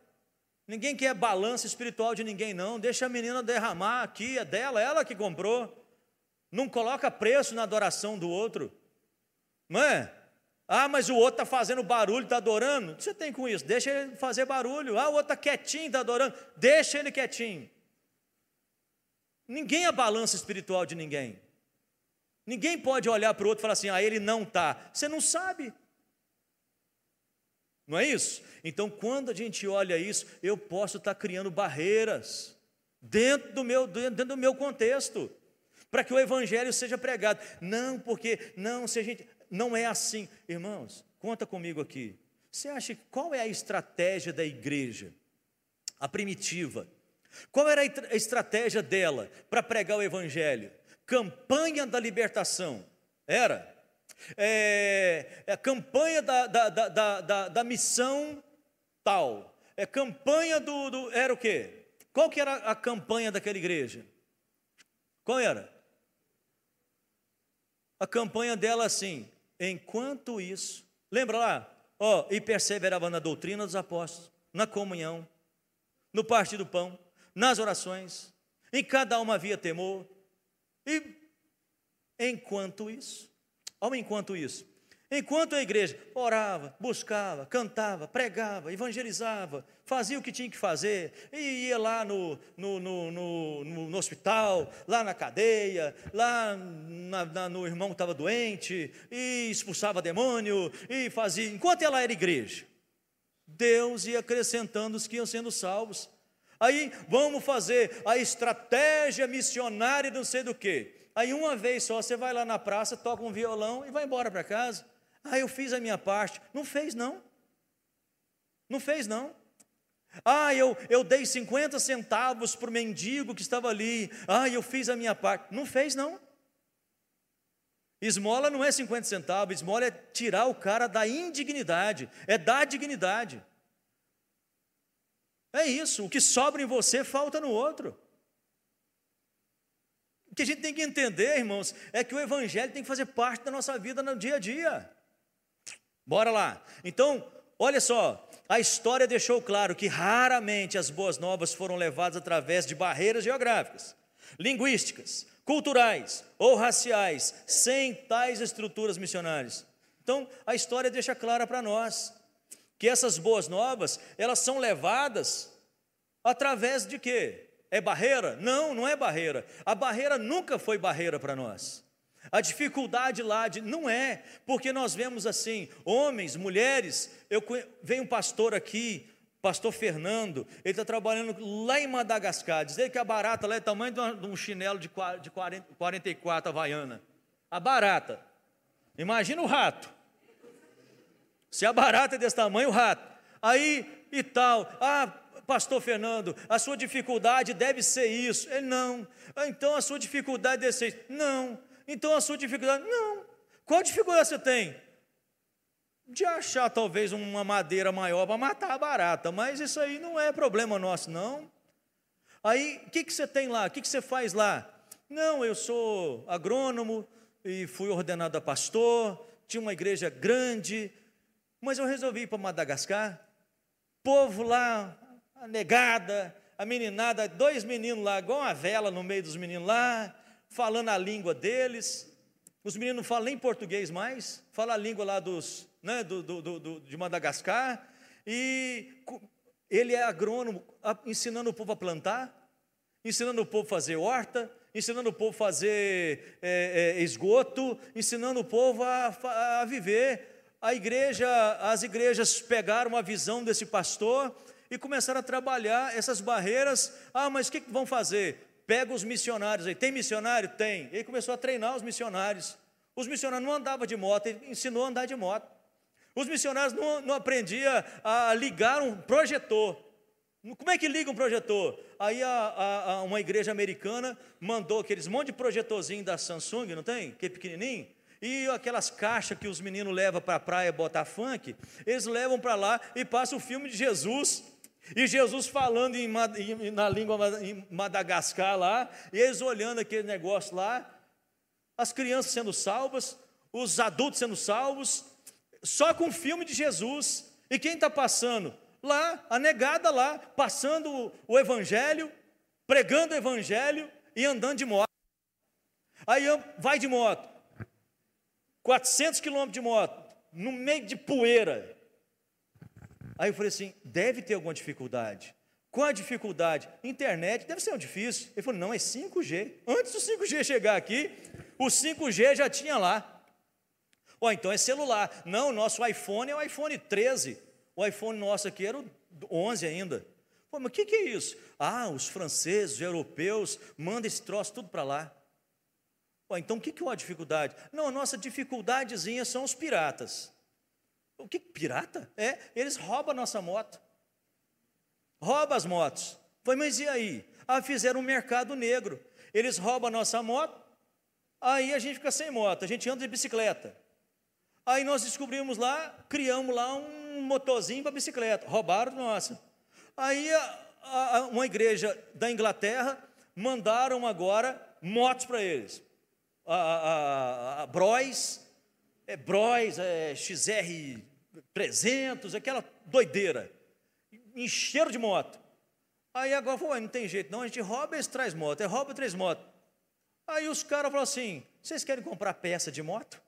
Ninguém quer balança espiritual de ninguém, não. Deixa a menina derramar aqui, é dela, ela que comprou. Não coloca preço na adoração do outro. Não é? Ah, mas o outro está fazendo barulho, está adorando. O que você tem com isso? Deixa ele fazer barulho. Ah, o outro está quietinho, está adorando. Deixa ele quietinho. Ninguém é balança espiritual de ninguém. Ninguém pode olhar para o outro e falar assim: ah, ele não está. Você não sabe. Não é isso? Então, quando a gente olha isso, eu posso estar criando barreiras dentro do meu, dentro do meu contexto, para que o evangelho seja pregado. Não, porque não, se a gente não é assim, irmãos. Conta comigo aqui. Você acha qual é a estratégia da igreja? A primitiva. Qual era a estratégia dela para pregar o evangelho? Campanha da libertação. Era é, é a campanha da, da, da, da, da missão tal, é campanha do, do, Era o quê? Qual que era a campanha daquela igreja? Qual era? A campanha dela assim, enquanto isso, lembra lá? Ó, e perseverava na doutrina dos apóstolos, na comunhão, no partir do pão, nas orações, em cada uma havia temor, e enquanto isso, Olha enquanto isso. Enquanto a igreja orava, buscava, cantava, pregava, evangelizava, fazia o que tinha que fazer, e ia lá no, no, no, no, no hospital, lá na cadeia, lá na, na, no irmão que estava doente, e expulsava demônio, e fazia. Enquanto ela era igreja, Deus ia acrescentando os que iam sendo salvos. Aí vamos fazer a estratégia missionária, não sei do que. Aí uma vez só você vai lá na praça, toca um violão e vai embora para casa. Ah, eu fiz a minha parte. Não fez, não. Não fez, não. Ah, eu, eu dei 50 centavos para o mendigo que estava ali. Ah, eu fiz a minha parte. Não fez, não. Esmola não é 50 centavos, esmola é tirar o cara da indignidade, é dar dignidade. É isso, o que sobra em você falta no outro. O que a gente tem que entender, irmãos, é que o Evangelho tem que fazer parte da nossa vida no dia a dia. Bora lá. Então, olha só, a história deixou claro que raramente as boas novas foram levadas através de barreiras geográficas, linguísticas, culturais ou raciais, sem tais estruturas missionárias. Então, a história deixa clara para nós que essas boas novas, elas são levadas através de quê? É barreira? Não, não é barreira. A barreira nunca foi barreira para nós. A dificuldade lá de, não é, porque nós vemos assim, homens, mulheres. Eu veio um pastor aqui, pastor Fernando, ele está trabalhando lá em Madagascar. Dizer que a barata lá é tamanho de um chinelo de 44 havaiana. A barata. Imagina o rato. Se a barata é desse tamanho, o rato. Aí e tal. Ah, pastor Fernando, a sua dificuldade deve ser isso. Ele não. Ah, então a sua dificuldade deve ser isso. Não. Então a sua dificuldade, não. Qual dificuldade você tem? De achar talvez uma madeira maior para matar a barata, mas isso aí não é problema nosso, não. Aí, o que, que você tem lá? O que, que você faz lá? Não, eu sou agrônomo e fui ordenado a pastor, tinha uma igreja grande, mas eu resolvi ir para Madagascar. Povo lá, a negada, a meninada, dois meninos lá, igual uma vela no meio dos meninos lá, falando a língua deles. Os meninos não falam nem português mais, falam a língua lá dos, né, do, do, do, de Madagascar. E ele é agrônomo, ensinando o povo a plantar, ensinando o povo a fazer horta, ensinando o povo a fazer é, é, esgoto, ensinando o povo a, a viver. A igreja, as igrejas pegaram a visão desse pastor e começaram a trabalhar essas barreiras. Ah, mas o que vão fazer? Pega os missionários aí. Tem missionário? Tem. Ele começou a treinar os missionários. Os missionários não andavam de moto, ele ensinou a andar de moto. Os missionários não, não aprendiam a ligar um projetor. Como é que liga um projetor? Aí a, a, a uma igreja americana mandou aqueles monte de projetorzinho da Samsung, não tem? Que é pequenininho. E aquelas caixas que os meninos levam para a praia botar funk, eles levam para lá e passam o filme de Jesus e Jesus falando em, na língua em Madagascar lá, e eles olhando aquele negócio lá, as crianças sendo salvas, os adultos sendo salvos, só com o filme de Jesus. E quem está passando? Lá, a negada lá, passando o evangelho, pregando o evangelho e andando de moto. Aí vai de moto, 400 quilômetros de moto, no meio de poeira, Aí eu falei assim: deve ter alguma dificuldade. Qual a dificuldade? Internet deve ser um difícil. Ele falou: não, é 5G. Antes do 5G chegar aqui, o 5G já tinha lá. Ó, então é celular. Não, o nosso iPhone é o iPhone 13. O iPhone nosso aqui era o 11 ainda. Pô, mas o que, que é isso? Ah, os franceses, os europeus, mandam esse troço tudo para lá. Então o que, que é a dificuldade? Não, a nossa dificuldadezinha são os piratas. O que? Pirata? É, eles roubam a nossa moto. Roubam as motos. Foi, mas e aí? Ah, fizeram um mercado negro. Eles roubam a nossa moto, aí a gente fica sem moto, a gente anda de bicicleta. Aí nós descobrimos lá, criamos lá um motorzinho para bicicleta. Roubaram nossa. Aí a, a, uma igreja da Inglaterra mandaram agora motos para eles. A, a, a, Bros, é Bros, é XR 300, aquela doideira. Encheram de moto. Aí agora falou, não tem jeito não, a gente rouba e traz moto, é rouba três motos. Aí os caras falaram assim, vocês querem comprar peça de moto?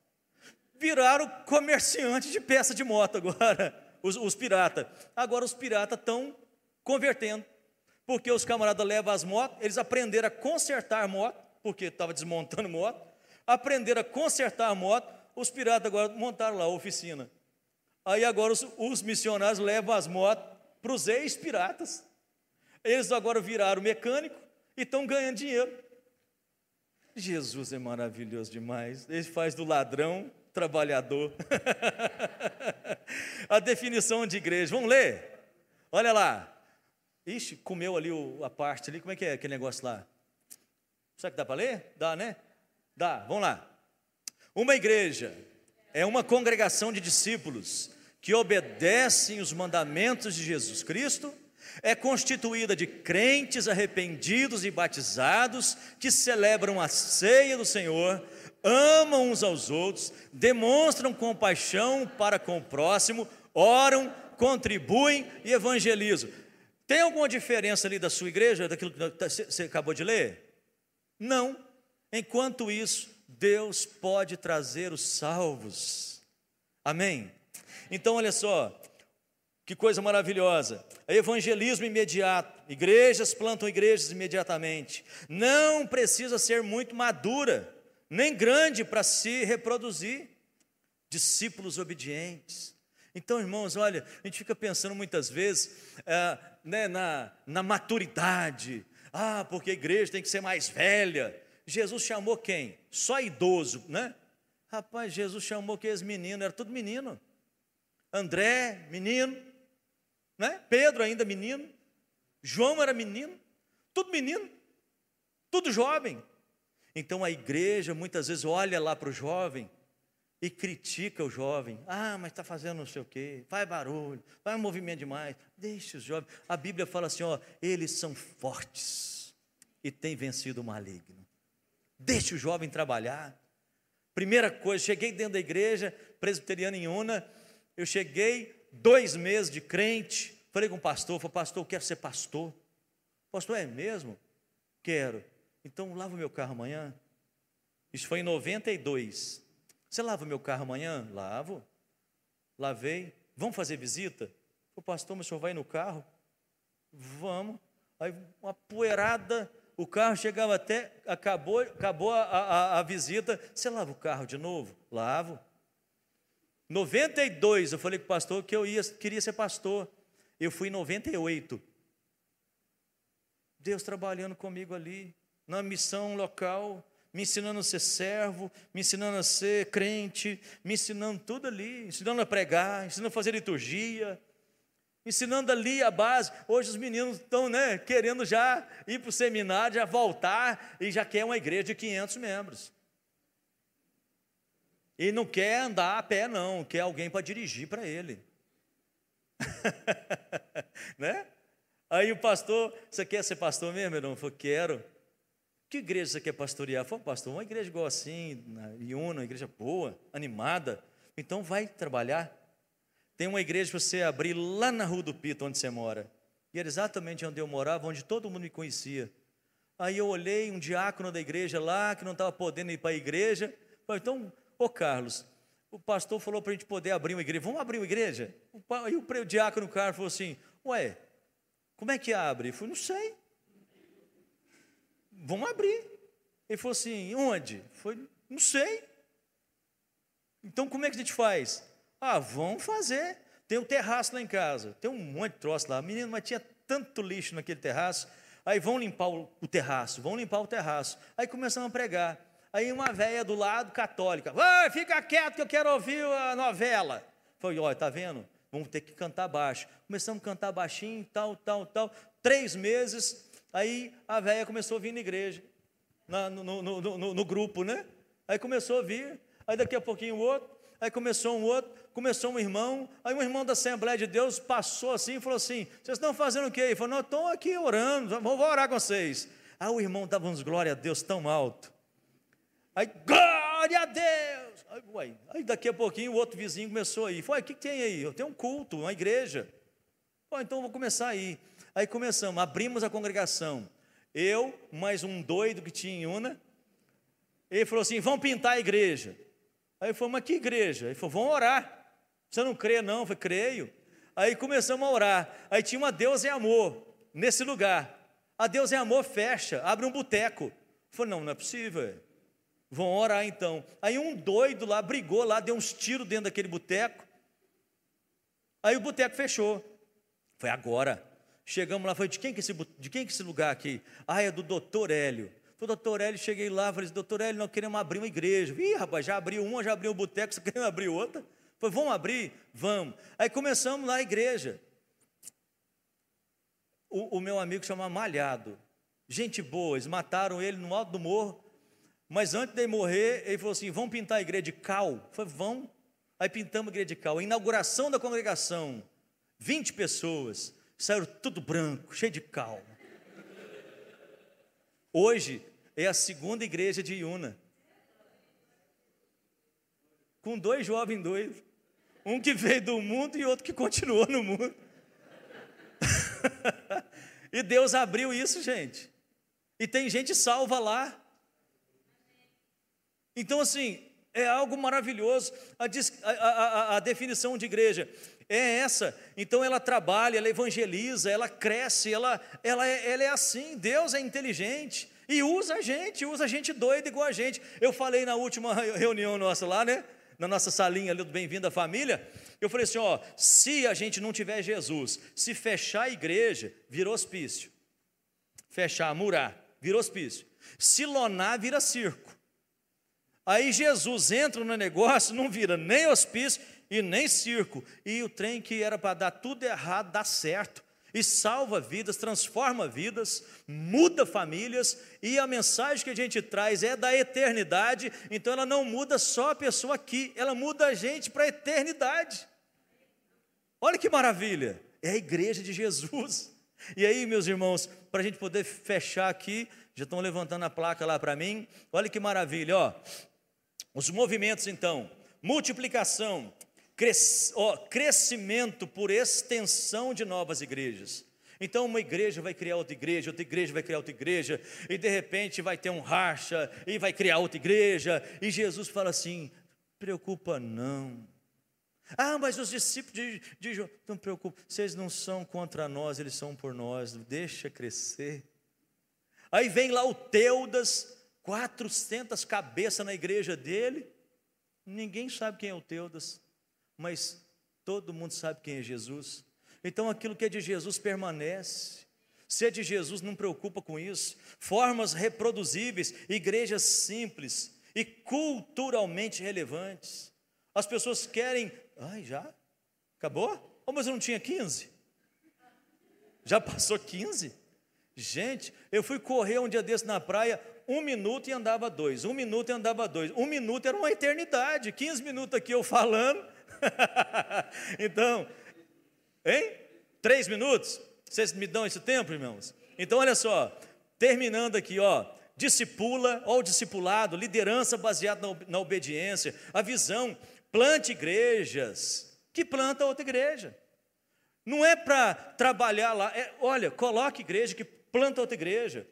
Viraram comerciante de peça de moto agora, os, os piratas. Agora os piratas estão convertendo, porque os camaradas levam as motos, eles aprenderam a consertar moto, porque estava desmontando moto, aprenderam a consertar a moto, os piratas agora montaram lá a oficina. Aí agora os, os missionários levam as motos para os ex-piratas. Eles agora viraram mecânico e estão ganhando dinheiro. Jesus é maravilhoso demais. Ele faz do ladrão trabalhador. a definição de igreja. Vamos ler? Olha lá. Ixi, comeu ali o, a parte ali. Como é que é aquele negócio lá? Será que dá para ler? Dá, né? Dá. Vamos lá. Uma igreja é uma congregação de discípulos que obedecem os mandamentos de Jesus Cristo, é constituída de crentes arrependidos e batizados que celebram a ceia do Senhor, amam uns aos outros, demonstram compaixão para com o próximo, oram, contribuem e evangelizam. Tem alguma diferença ali da sua igreja, daquilo que você acabou de ler? Não. Enquanto isso, Deus pode trazer os salvos. Amém? Então, olha só, que coisa maravilhosa. Evangelismo imediato. Igrejas plantam igrejas imediatamente. Não precisa ser muito madura, nem grande para se reproduzir. Discípulos obedientes. Então, irmãos, olha, a gente fica pensando muitas vezes é, né, na, na maturidade. Ah, porque a igreja tem que ser mais velha. Jesus chamou quem? Só idoso, né? Rapaz, Jesus chamou aqueles meninos, era tudo menino. André, menino né? Pedro ainda menino, João era menino, tudo menino, tudo jovem. Então a igreja muitas vezes olha lá para o jovem e critica o jovem. Ah, mas está fazendo não sei o quê, faz barulho, faz movimento demais. Deixe os jovens. A Bíblia fala assim: ó, eles são fortes e têm vencido o maligno. Deixe o jovem trabalhar. Primeira coisa, cheguei dentro da igreja presbiteriana em Una, eu cheguei, dois meses de crente, falei com o pastor, falei, pastor, eu quero ser pastor. Pastor, é mesmo? Quero. Então lava o meu carro amanhã. Isso foi em 92. Você lava o meu carro amanhã? Lavo. Lavei. Vamos fazer visita? O pastor, mas o senhor vai no carro? Vamos. Aí uma poeirada, o carro chegava até, acabou, acabou a, a, a visita. Você lava o carro de novo? Lavo. 92, eu falei com o pastor que eu ia, queria ser pastor. Eu fui em 98. Deus trabalhando comigo ali, na missão local, me ensinando a ser servo, me ensinando a ser crente, me ensinando tudo ali, ensinando a pregar, ensinando a fazer liturgia, ensinando ali a base. Hoje os meninos estão né, querendo já ir para o seminário, já voltar e já quer uma igreja de 500 membros. E não quer andar a pé, não, quer alguém para dirigir para ele. né? Aí o pastor, você quer ser pastor mesmo, irmão? Eu falei, quero. Que igreja você quer pastorear? Falei, pastor, uma igreja igual assim, na Iuna, uma igreja boa, animada. Então vai trabalhar. Tem uma igreja para você abrir lá na Rua do Pito, onde você mora. E era exatamente onde eu morava, onde todo mundo me conhecia. Aí eu olhei um diácono da igreja lá, que não estava podendo ir para a igreja. Falei, então Ô Carlos, o pastor falou para a gente poder abrir uma igreja. Vamos abrir uma igreja? E o diácono Carlos falou assim: Ué, como é que abre? Eu falei: Não sei. Vamos abrir. Ele falou assim: Onde? Foi, não sei. Então como é que a gente faz? Ah, vamos fazer. Tem um terraço lá em casa, tem um monte de troço lá. Menino, mas tinha tanto lixo naquele terraço. Aí vão limpar o, terraço, vão limpar o terraço. Aí começamos a pregar. Aí uma velha do lado, católica, vai, fica quieto que eu quero ouvir a novela. Falei, olha, tá vendo? Vamos ter que cantar baixo. Começamos a cantar baixinho, tal, tal, tal. Três meses, aí a velha começou a vir na igreja, na, no, no, no, no, grupo, né? Aí começou a vir, aí daqui a pouquinho o outro, aí começou um outro, começou um irmão, aí um irmão da Assembleia de Deus passou assim e falou assim: vocês estão fazendo o quê? Ele falou, não, estou aqui orando, vou orar com vocês. Aí o irmão dava uns glória a Deus tão alto. Aí, glória a Deus! Aí, aí daqui a pouquinho o outro vizinho começou aí. Foi, o que, que tem aí? Eu tenho um culto, uma igreja. Pô, então vou começar aí. Aí começamos, abrimos a congregação. Eu, mais um doido que tinha em Una. Ele falou assim: vamos pintar a igreja. Aí eu falei, mas que igreja? Ele falou, vamos orar. Você não crê, não? Eu falei, creio. Aí começamos a orar. Aí tinha uma Deus é amor nesse lugar. A Deus é amor fecha, abre um boteco. Eu falei, não, não é possível. Vão orar então. Aí um doido lá brigou lá, deu uns tiros dentro daquele boteco. Aí o boteco fechou. Foi agora. Chegamos lá, foi de quem que esse, de quem que esse lugar aqui? Ah, é do doutor Hélio. Foi doutor Hélio, cheguei lá, falei, doutor Hélio, nós queremos abrir uma igreja. Ih, rapaz, já abriu uma, já abriu o boteco, você querendo abrir outra? Foi, vamos abrir? Vamos. Aí começamos lá a igreja. O, o meu amigo chama Malhado. Gente boa, eles mataram ele no alto do morro, mas antes de morrer, ele falou assim: vamos pintar a igreja de cal? Eu falei, vamos. Aí pintamos a igreja de cal. A inauguração da congregação, 20 pessoas, saíram tudo branco, cheio de cal. Hoje é a segunda igreja de Iuna. com dois jovens doidos. Um que veio do mundo e outro que continuou no mundo. e Deus abriu isso, gente. E tem gente salva lá. Então, assim, é algo maravilhoso. A, a, a, a, definição de igreja é essa. Então, ela trabalha, ela evangeliza, ela cresce, ela, ela, é, ela é assim. Deus é inteligente e usa a gente, usa a gente doida igual a gente. Eu falei na última reunião nossa lá, né? Na nossa salinha ali do Bem-vindo à Família. Eu falei assim: ó, se a gente não tiver Jesus, se fechar a igreja, vira hospício. Fechar, murar, vira hospício. Se lonar, vira circo. Aí Jesus entra no negócio, não vira nem hospício e nem circo. E o trem que era para dar tudo errado, dá certo. E salva vidas, transforma vidas, muda famílias, e a mensagem que a gente traz é da eternidade, então ela não muda só a pessoa aqui, ela muda a gente para a eternidade. Olha que maravilha! É a igreja de Jesus. E aí, meus irmãos, para a gente poder fechar aqui, já estão levantando a placa lá para mim. Olha que maravilha, ó. Os movimentos, então, multiplicação, crescimento por extensão de novas igrejas. Então, uma igreja vai criar outra igreja, outra igreja vai criar outra igreja, e de repente vai ter um racha, e vai criar outra igreja, e Jesus fala assim: preocupa não. Ah, mas os discípulos de, de João, não preocupa, vocês não são contra nós, eles são por nós, deixa crescer. Aí vem lá o Teudas, 400 cabeças na igreja dele. Ninguém sabe quem é o Teudas, mas todo mundo sabe quem é Jesus. Então aquilo que é de Jesus permanece. Se é de Jesus, não preocupa com isso. Formas reproduzíveis, igrejas simples e culturalmente relevantes. As pessoas querem. Ai, já? Acabou? Oh, mas eu não tinha 15? Já passou 15? Gente, eu fui correr um dia desse na praia, um minuto e andava dois, um minuto e andava dois, um minuto era uma eternidade, 15 minutos aqui eu falando. então, hein? Três minutos? Vocês me dão esse tempo, irmãos? Então, olha só, terminando aqui, ó. Discipula, ó, o discipulado, liderança baseada na, na obediência, a visão, plante igrejas. Que planta outra igreja? Não é para trabalhar lá, é, olha, coloque igreja que planta outra igreja.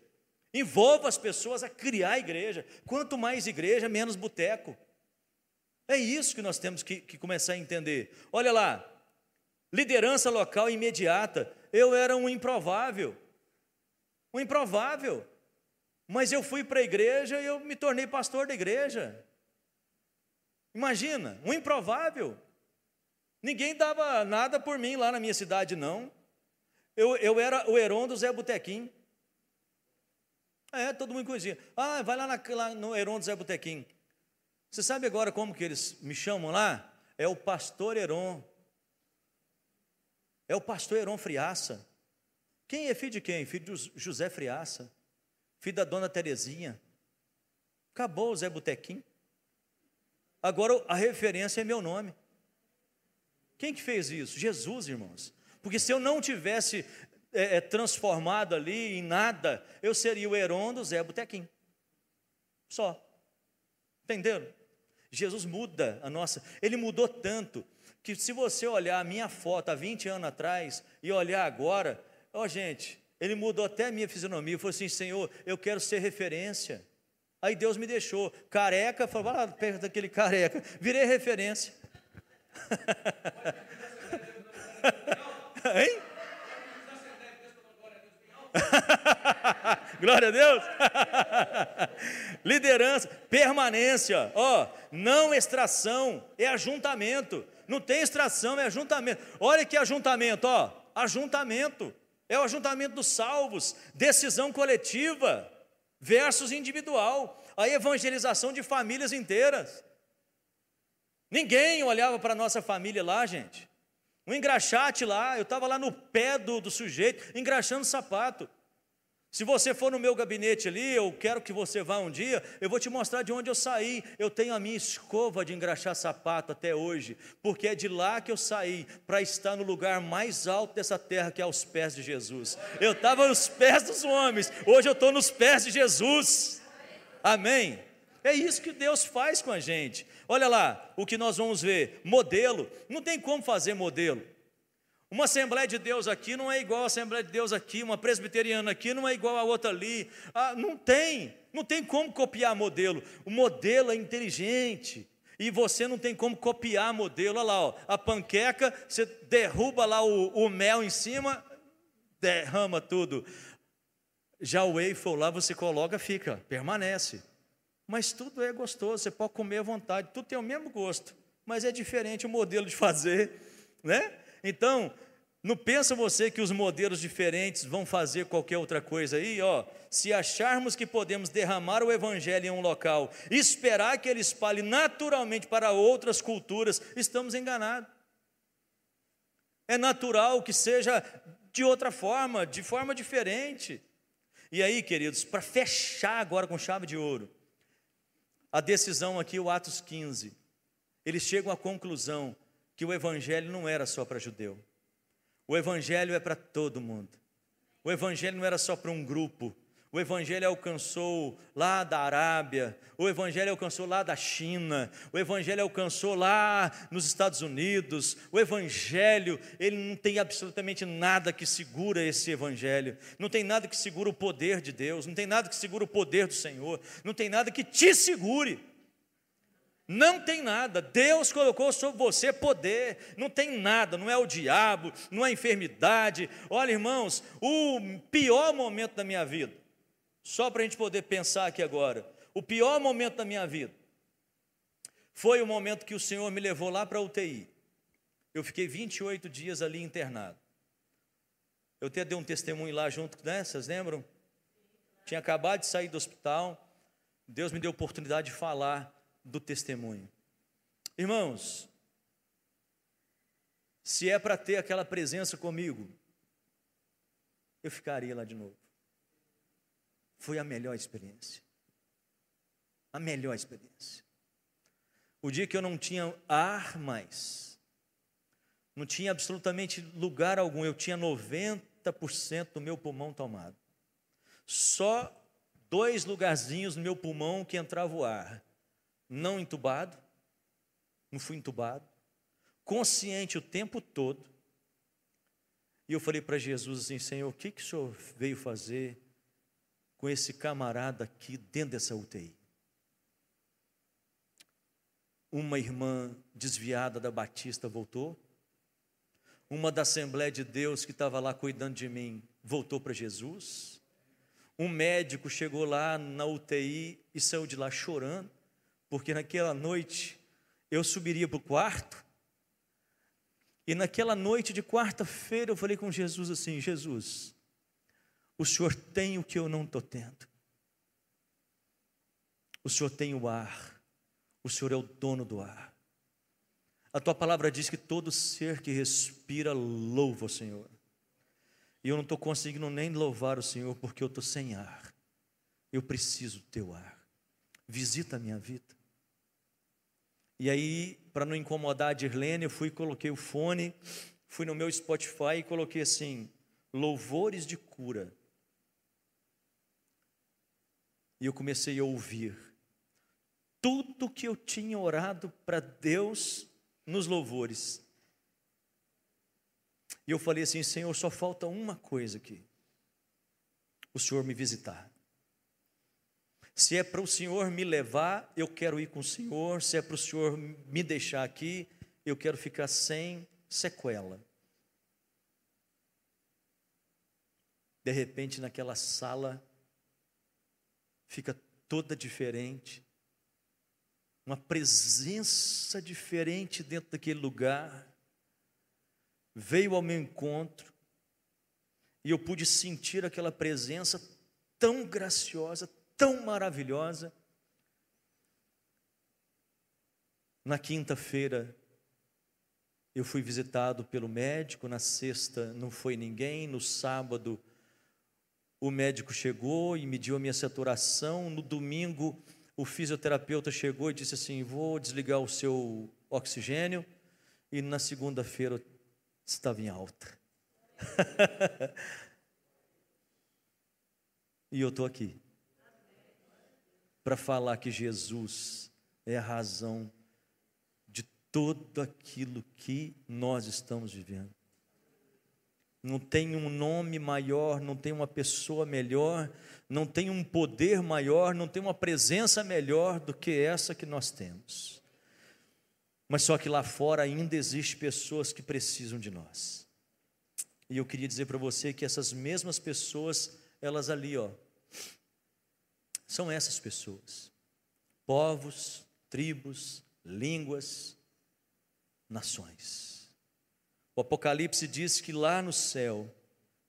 Envolva as pessoas a criar igreja. Quanto mais igreja, menos boteco. É isso que nós temos que, que começar a entender. Olha lá, liderança local imediata. Eu era um improvável. Um improvável. Mas eu fui para a igreja e eu me tornei pastor da igreja. Imagina, um improvável. Ninguém dava nada por mim lá na minha cidade, não. Eu, eu era o Heron do Zé Botequim. É, todo mundo conhecia. Ah, vai lá, na, lá no Heron do Zé Botequim. Você sabe agora como que eles me chamam lá? É o pastor Heron. É o pastor Heron Friaça. Quem é filho de quem? Filho de José Friaça. Filho da dona Terezinha. Acabou o Zé Botequim. Agora a referência é meu nome. Quem que fez isso? Jesus, irmãos. Porque se eu não tivesse é, é, transformado ali em nada, eu seria o Heron do Zé Botequim. Só. Entenderam? Jesus muda a nossa. Ele mudou tanto que se você olhar a minha foto há 20 anos atrás e olhar agora, ó gente, ele mudou até a minha fisionomia. Falou assim: Senhor, eu quero ser referência. Aí Deus me deixou careca, falou, vai lá perto daquele careca, virei referência. hein? Glória a Deus. Liderança, permanência, ó, não extração, é ajuntamento. Não tem extração, é ajuntamento. Olha que ajuntamento, ó, ajuntamento. É o ajuntamento dos salvos, decisão coletiva versus individual, a evangelização de famílias inteiras. Ninguém olhava para a nossa família lá, gente. Um engraxate lá, eu estava lá no pé do, do sujeito, engraxando sapato. Se você for no meu gabinete ali, eu quero que você vá um dia, eu vou te mostrar de onde eu saí. Eu tenho a minha escova de engraxar sapato até hoje, porque é de lá que eu saí para estar no lugar mais alto dessa terra, que é aos pés de Jesus. Eu estava nos pés dos homens, hoje eu estou nos pés de Jesus. Amém. É isso que Deus faz com a gente. Olha lá, o que nós vamos ver: modelo. Não tem como fazer modelo. Uma Assembleia de Deus aqui não é igual a Assembleia de Deus aqui, uma presbiteriana aqui não é igual a outra ali. Ah, não tem, não tem como copiar modelo. O modelo é inteligente. E você não tem como copiar modelo. Olha lá, ó, a panqueca, você derruba lá o, o mel em cima, derrama tudo. Já o waffle lá você coloca, fica, permanece. Mas tudo é gostoso, você pode comer à vontade, tudo tem o mesmo gosto, mas é diferente o modelo de fazer, né? Então, não pensa você que os modelos diferentes vão fazer qualquer outra coisa aí, ó. Se acharmos que podemos derramar o evangelho em um local esperar que ele espalhe naturalmente para outras culturas, estamos enganados. É natural que seja de outra forma, de forma diferente. E aí, queridos, para fechar agora com chave de ouro, a decisão aqui, o Atos 15, eles chegam à conclusão que o evangelho não era só para judeu. O evangelho é para todo mundo. O evangelho não era só para um grupo. O Evangelho alcançou lá da Arábia, o Evangelho alcançou lá da China, o Evangelho alcançou lá nos Estados Unidos. O Evangelho, ele não tem absolutamente nada que segura esse Evangelho, não tem nada que segura o poder de Deus, não tem nada que segura o poder do Senhor, não tem nada que te segure. Não tem nada, Deus colocou sobre você poder, não tem nada, não é o diabo, não é enfermidade. Olha, irmãos, o pior momento da minha vida, só para a gente poder pensar aqui agora, o pior momento da minha vida foi o momento que o Senhor me levou lá para a UTI. Eu fiquei 28 dias ali internado. Eu até dei um testemunho lá junto, né? Vocês lembram? Tinha acabado de sair do hospital. Deus me deu a oportunidade de falar do testemunho. Irmãos, se é para ter aquela presença comigo, eu ficaria lá de novo. Foi a melhor experiência. A melhor experiência. O dia que eu não tinha ar mais, não tinha absolutamente lugar algum, eu tinha 90% do meu pulmão tomado. Só dois lugarzinhos no meu pulmão que entrava o ar não entubado, não fui entubado, consciente o tempo todo. E eu falei para Jesus assim: Senhor, o que, que o Senhor veio fazer com esse camarada aqui dentro dessa UTI? Uma irmã desviada da Batista voltou, uma da Assembleia de Deus que estava lá cuidando de mim voltou para Jesus, um médico chegou lá na UTI e saiu de lá chorando porque naquela noite eu subiria para o quarto, e naquela noite de quarta-feira eu falei com Jesus assim: Jesus, o Senhor tem o que eu não estou tendo, o Senhor tem o ar, o Senhor é o dono do ar. A tua palavra diz que todo ser que respira louva o Senhor. E eu não estou conseguindo nem louvar o Senhor porque eu estou sem ar. Eu preciso do teu ar. Visita a minha vida. E aí, para não incomodar a Dirlene, eu fui coloquei o fone, fui no meu Spotify e coloquei assim: louvores de cura. E eu comecei a ouvir tudo que eu tinha orado para Deus nos louvores. E eu falei assim: Senhor, só falta uma coisa aqui: o Senhor me visitar. Se é para o Senhor me levar, eu quero ir com o Senhor. Se é para o Senhor me deixar aqui, eu quero ficar sem sequela. De repente, naquela sala, fica toda diferente, uma presença diferente dentro daquele lugar. Veio ao meu encontro, e eu pude sentir aquela presença tão graciosa, tão maravilhosa. Na quinta-feira, eu fui visitado pelo médico, na sexta não foi ninguém, no sábado o médico chegou e mediu a minha saturação, no domingo o fisioterapeuta chegou e disse assim: "Vou desligar o seu oxigênio", e na segunda-feira estava em alta. e eu estou aqui para falar que Jesus é a razão de tudo aquilo que nós estamos vivendo. Não tem um nome maior, não tem uma pessoa melhor, não tem um poder maior, não tem uma presença melhor do que essa que nós temos. Mas só que lá fora ainda existe pessoas que precisam de nós. E eu queria dizer para você que essas mesmas pessoas, elas ali, ó, são essas pessoas. Povos, tribos, línguas, nações. O Apocalipse diz que lá no céu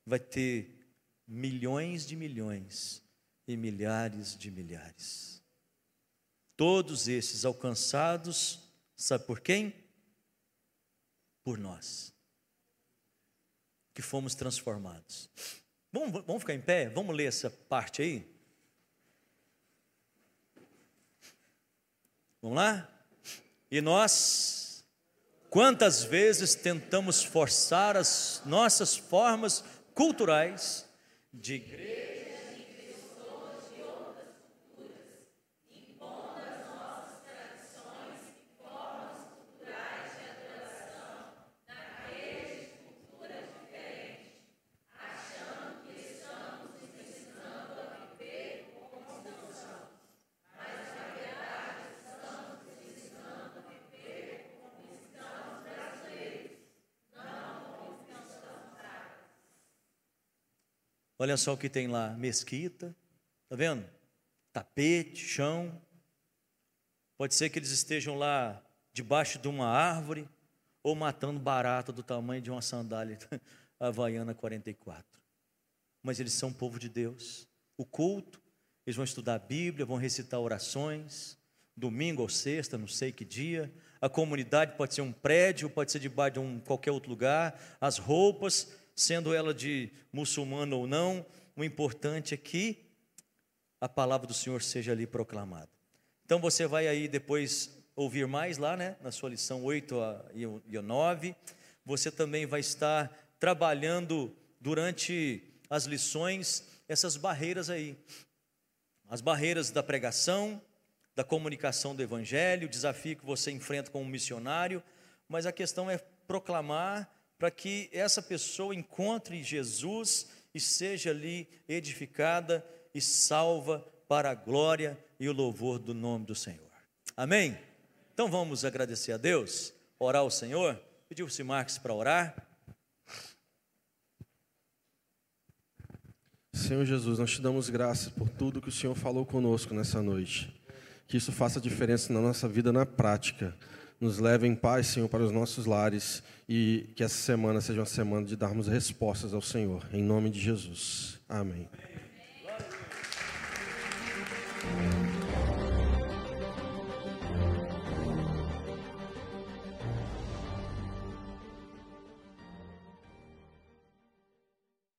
vai ter milhões de milhões e milhares de milhares. Todos esses alcançados, sabe por quem? Por nós, que fomos transformados. Vamos, vamos ficar em pé? Vamos ler essa parte aí? Vamos lá? E nós Quantas vezes tentamos forçar as nossas formas culturais de igreja? Olha só o que tem lá: mesquita, tá vendo? Tapete, chão. Pode ser que eles estejam lá debaixo de uma árvore ou matando barata do tamanho de uma sandália havaiana 44. Mas eles são povo de Deus. O culto, eles vão estudar a Bíblia, vão recitar orações, domingo ou sexta, não sei que dia. A comunidade pode ser um prédio, pode ser debaixo de um, qualquer outro lugar. As roupas sendo ela de muçulmano ou não, o importante é que a palavra do Senhor seja ali proclamada. Então você vai aí depois ouvir mais lá, né, na sua lição 8 e 9. Você também vai estar trabalhando durante as lições essas barreiras aí. As barreiras da pregação, da comunicação do evangelho, o desafio que você enfrenta como missionário, mas a questão é proclamar para que essa pessoa encontre Jesus e seja ali edificada e salva para a glória e o louvor do nome do Senhor. Amém? Então vamos agradecer a Deus, orar ao Senhor. Pediu o Marcos para orar. Senhor Jesus, nós te damos graças por tudo que o Senhor falou conosco nessa noite. Que isso faça diferença na nossa vida na prática nos leve em paz, Senhor, para os nossos lares e que essa semana seja uma semana de darmos respostas ao Senhor. Em nome de Jesus. Amém. Amém.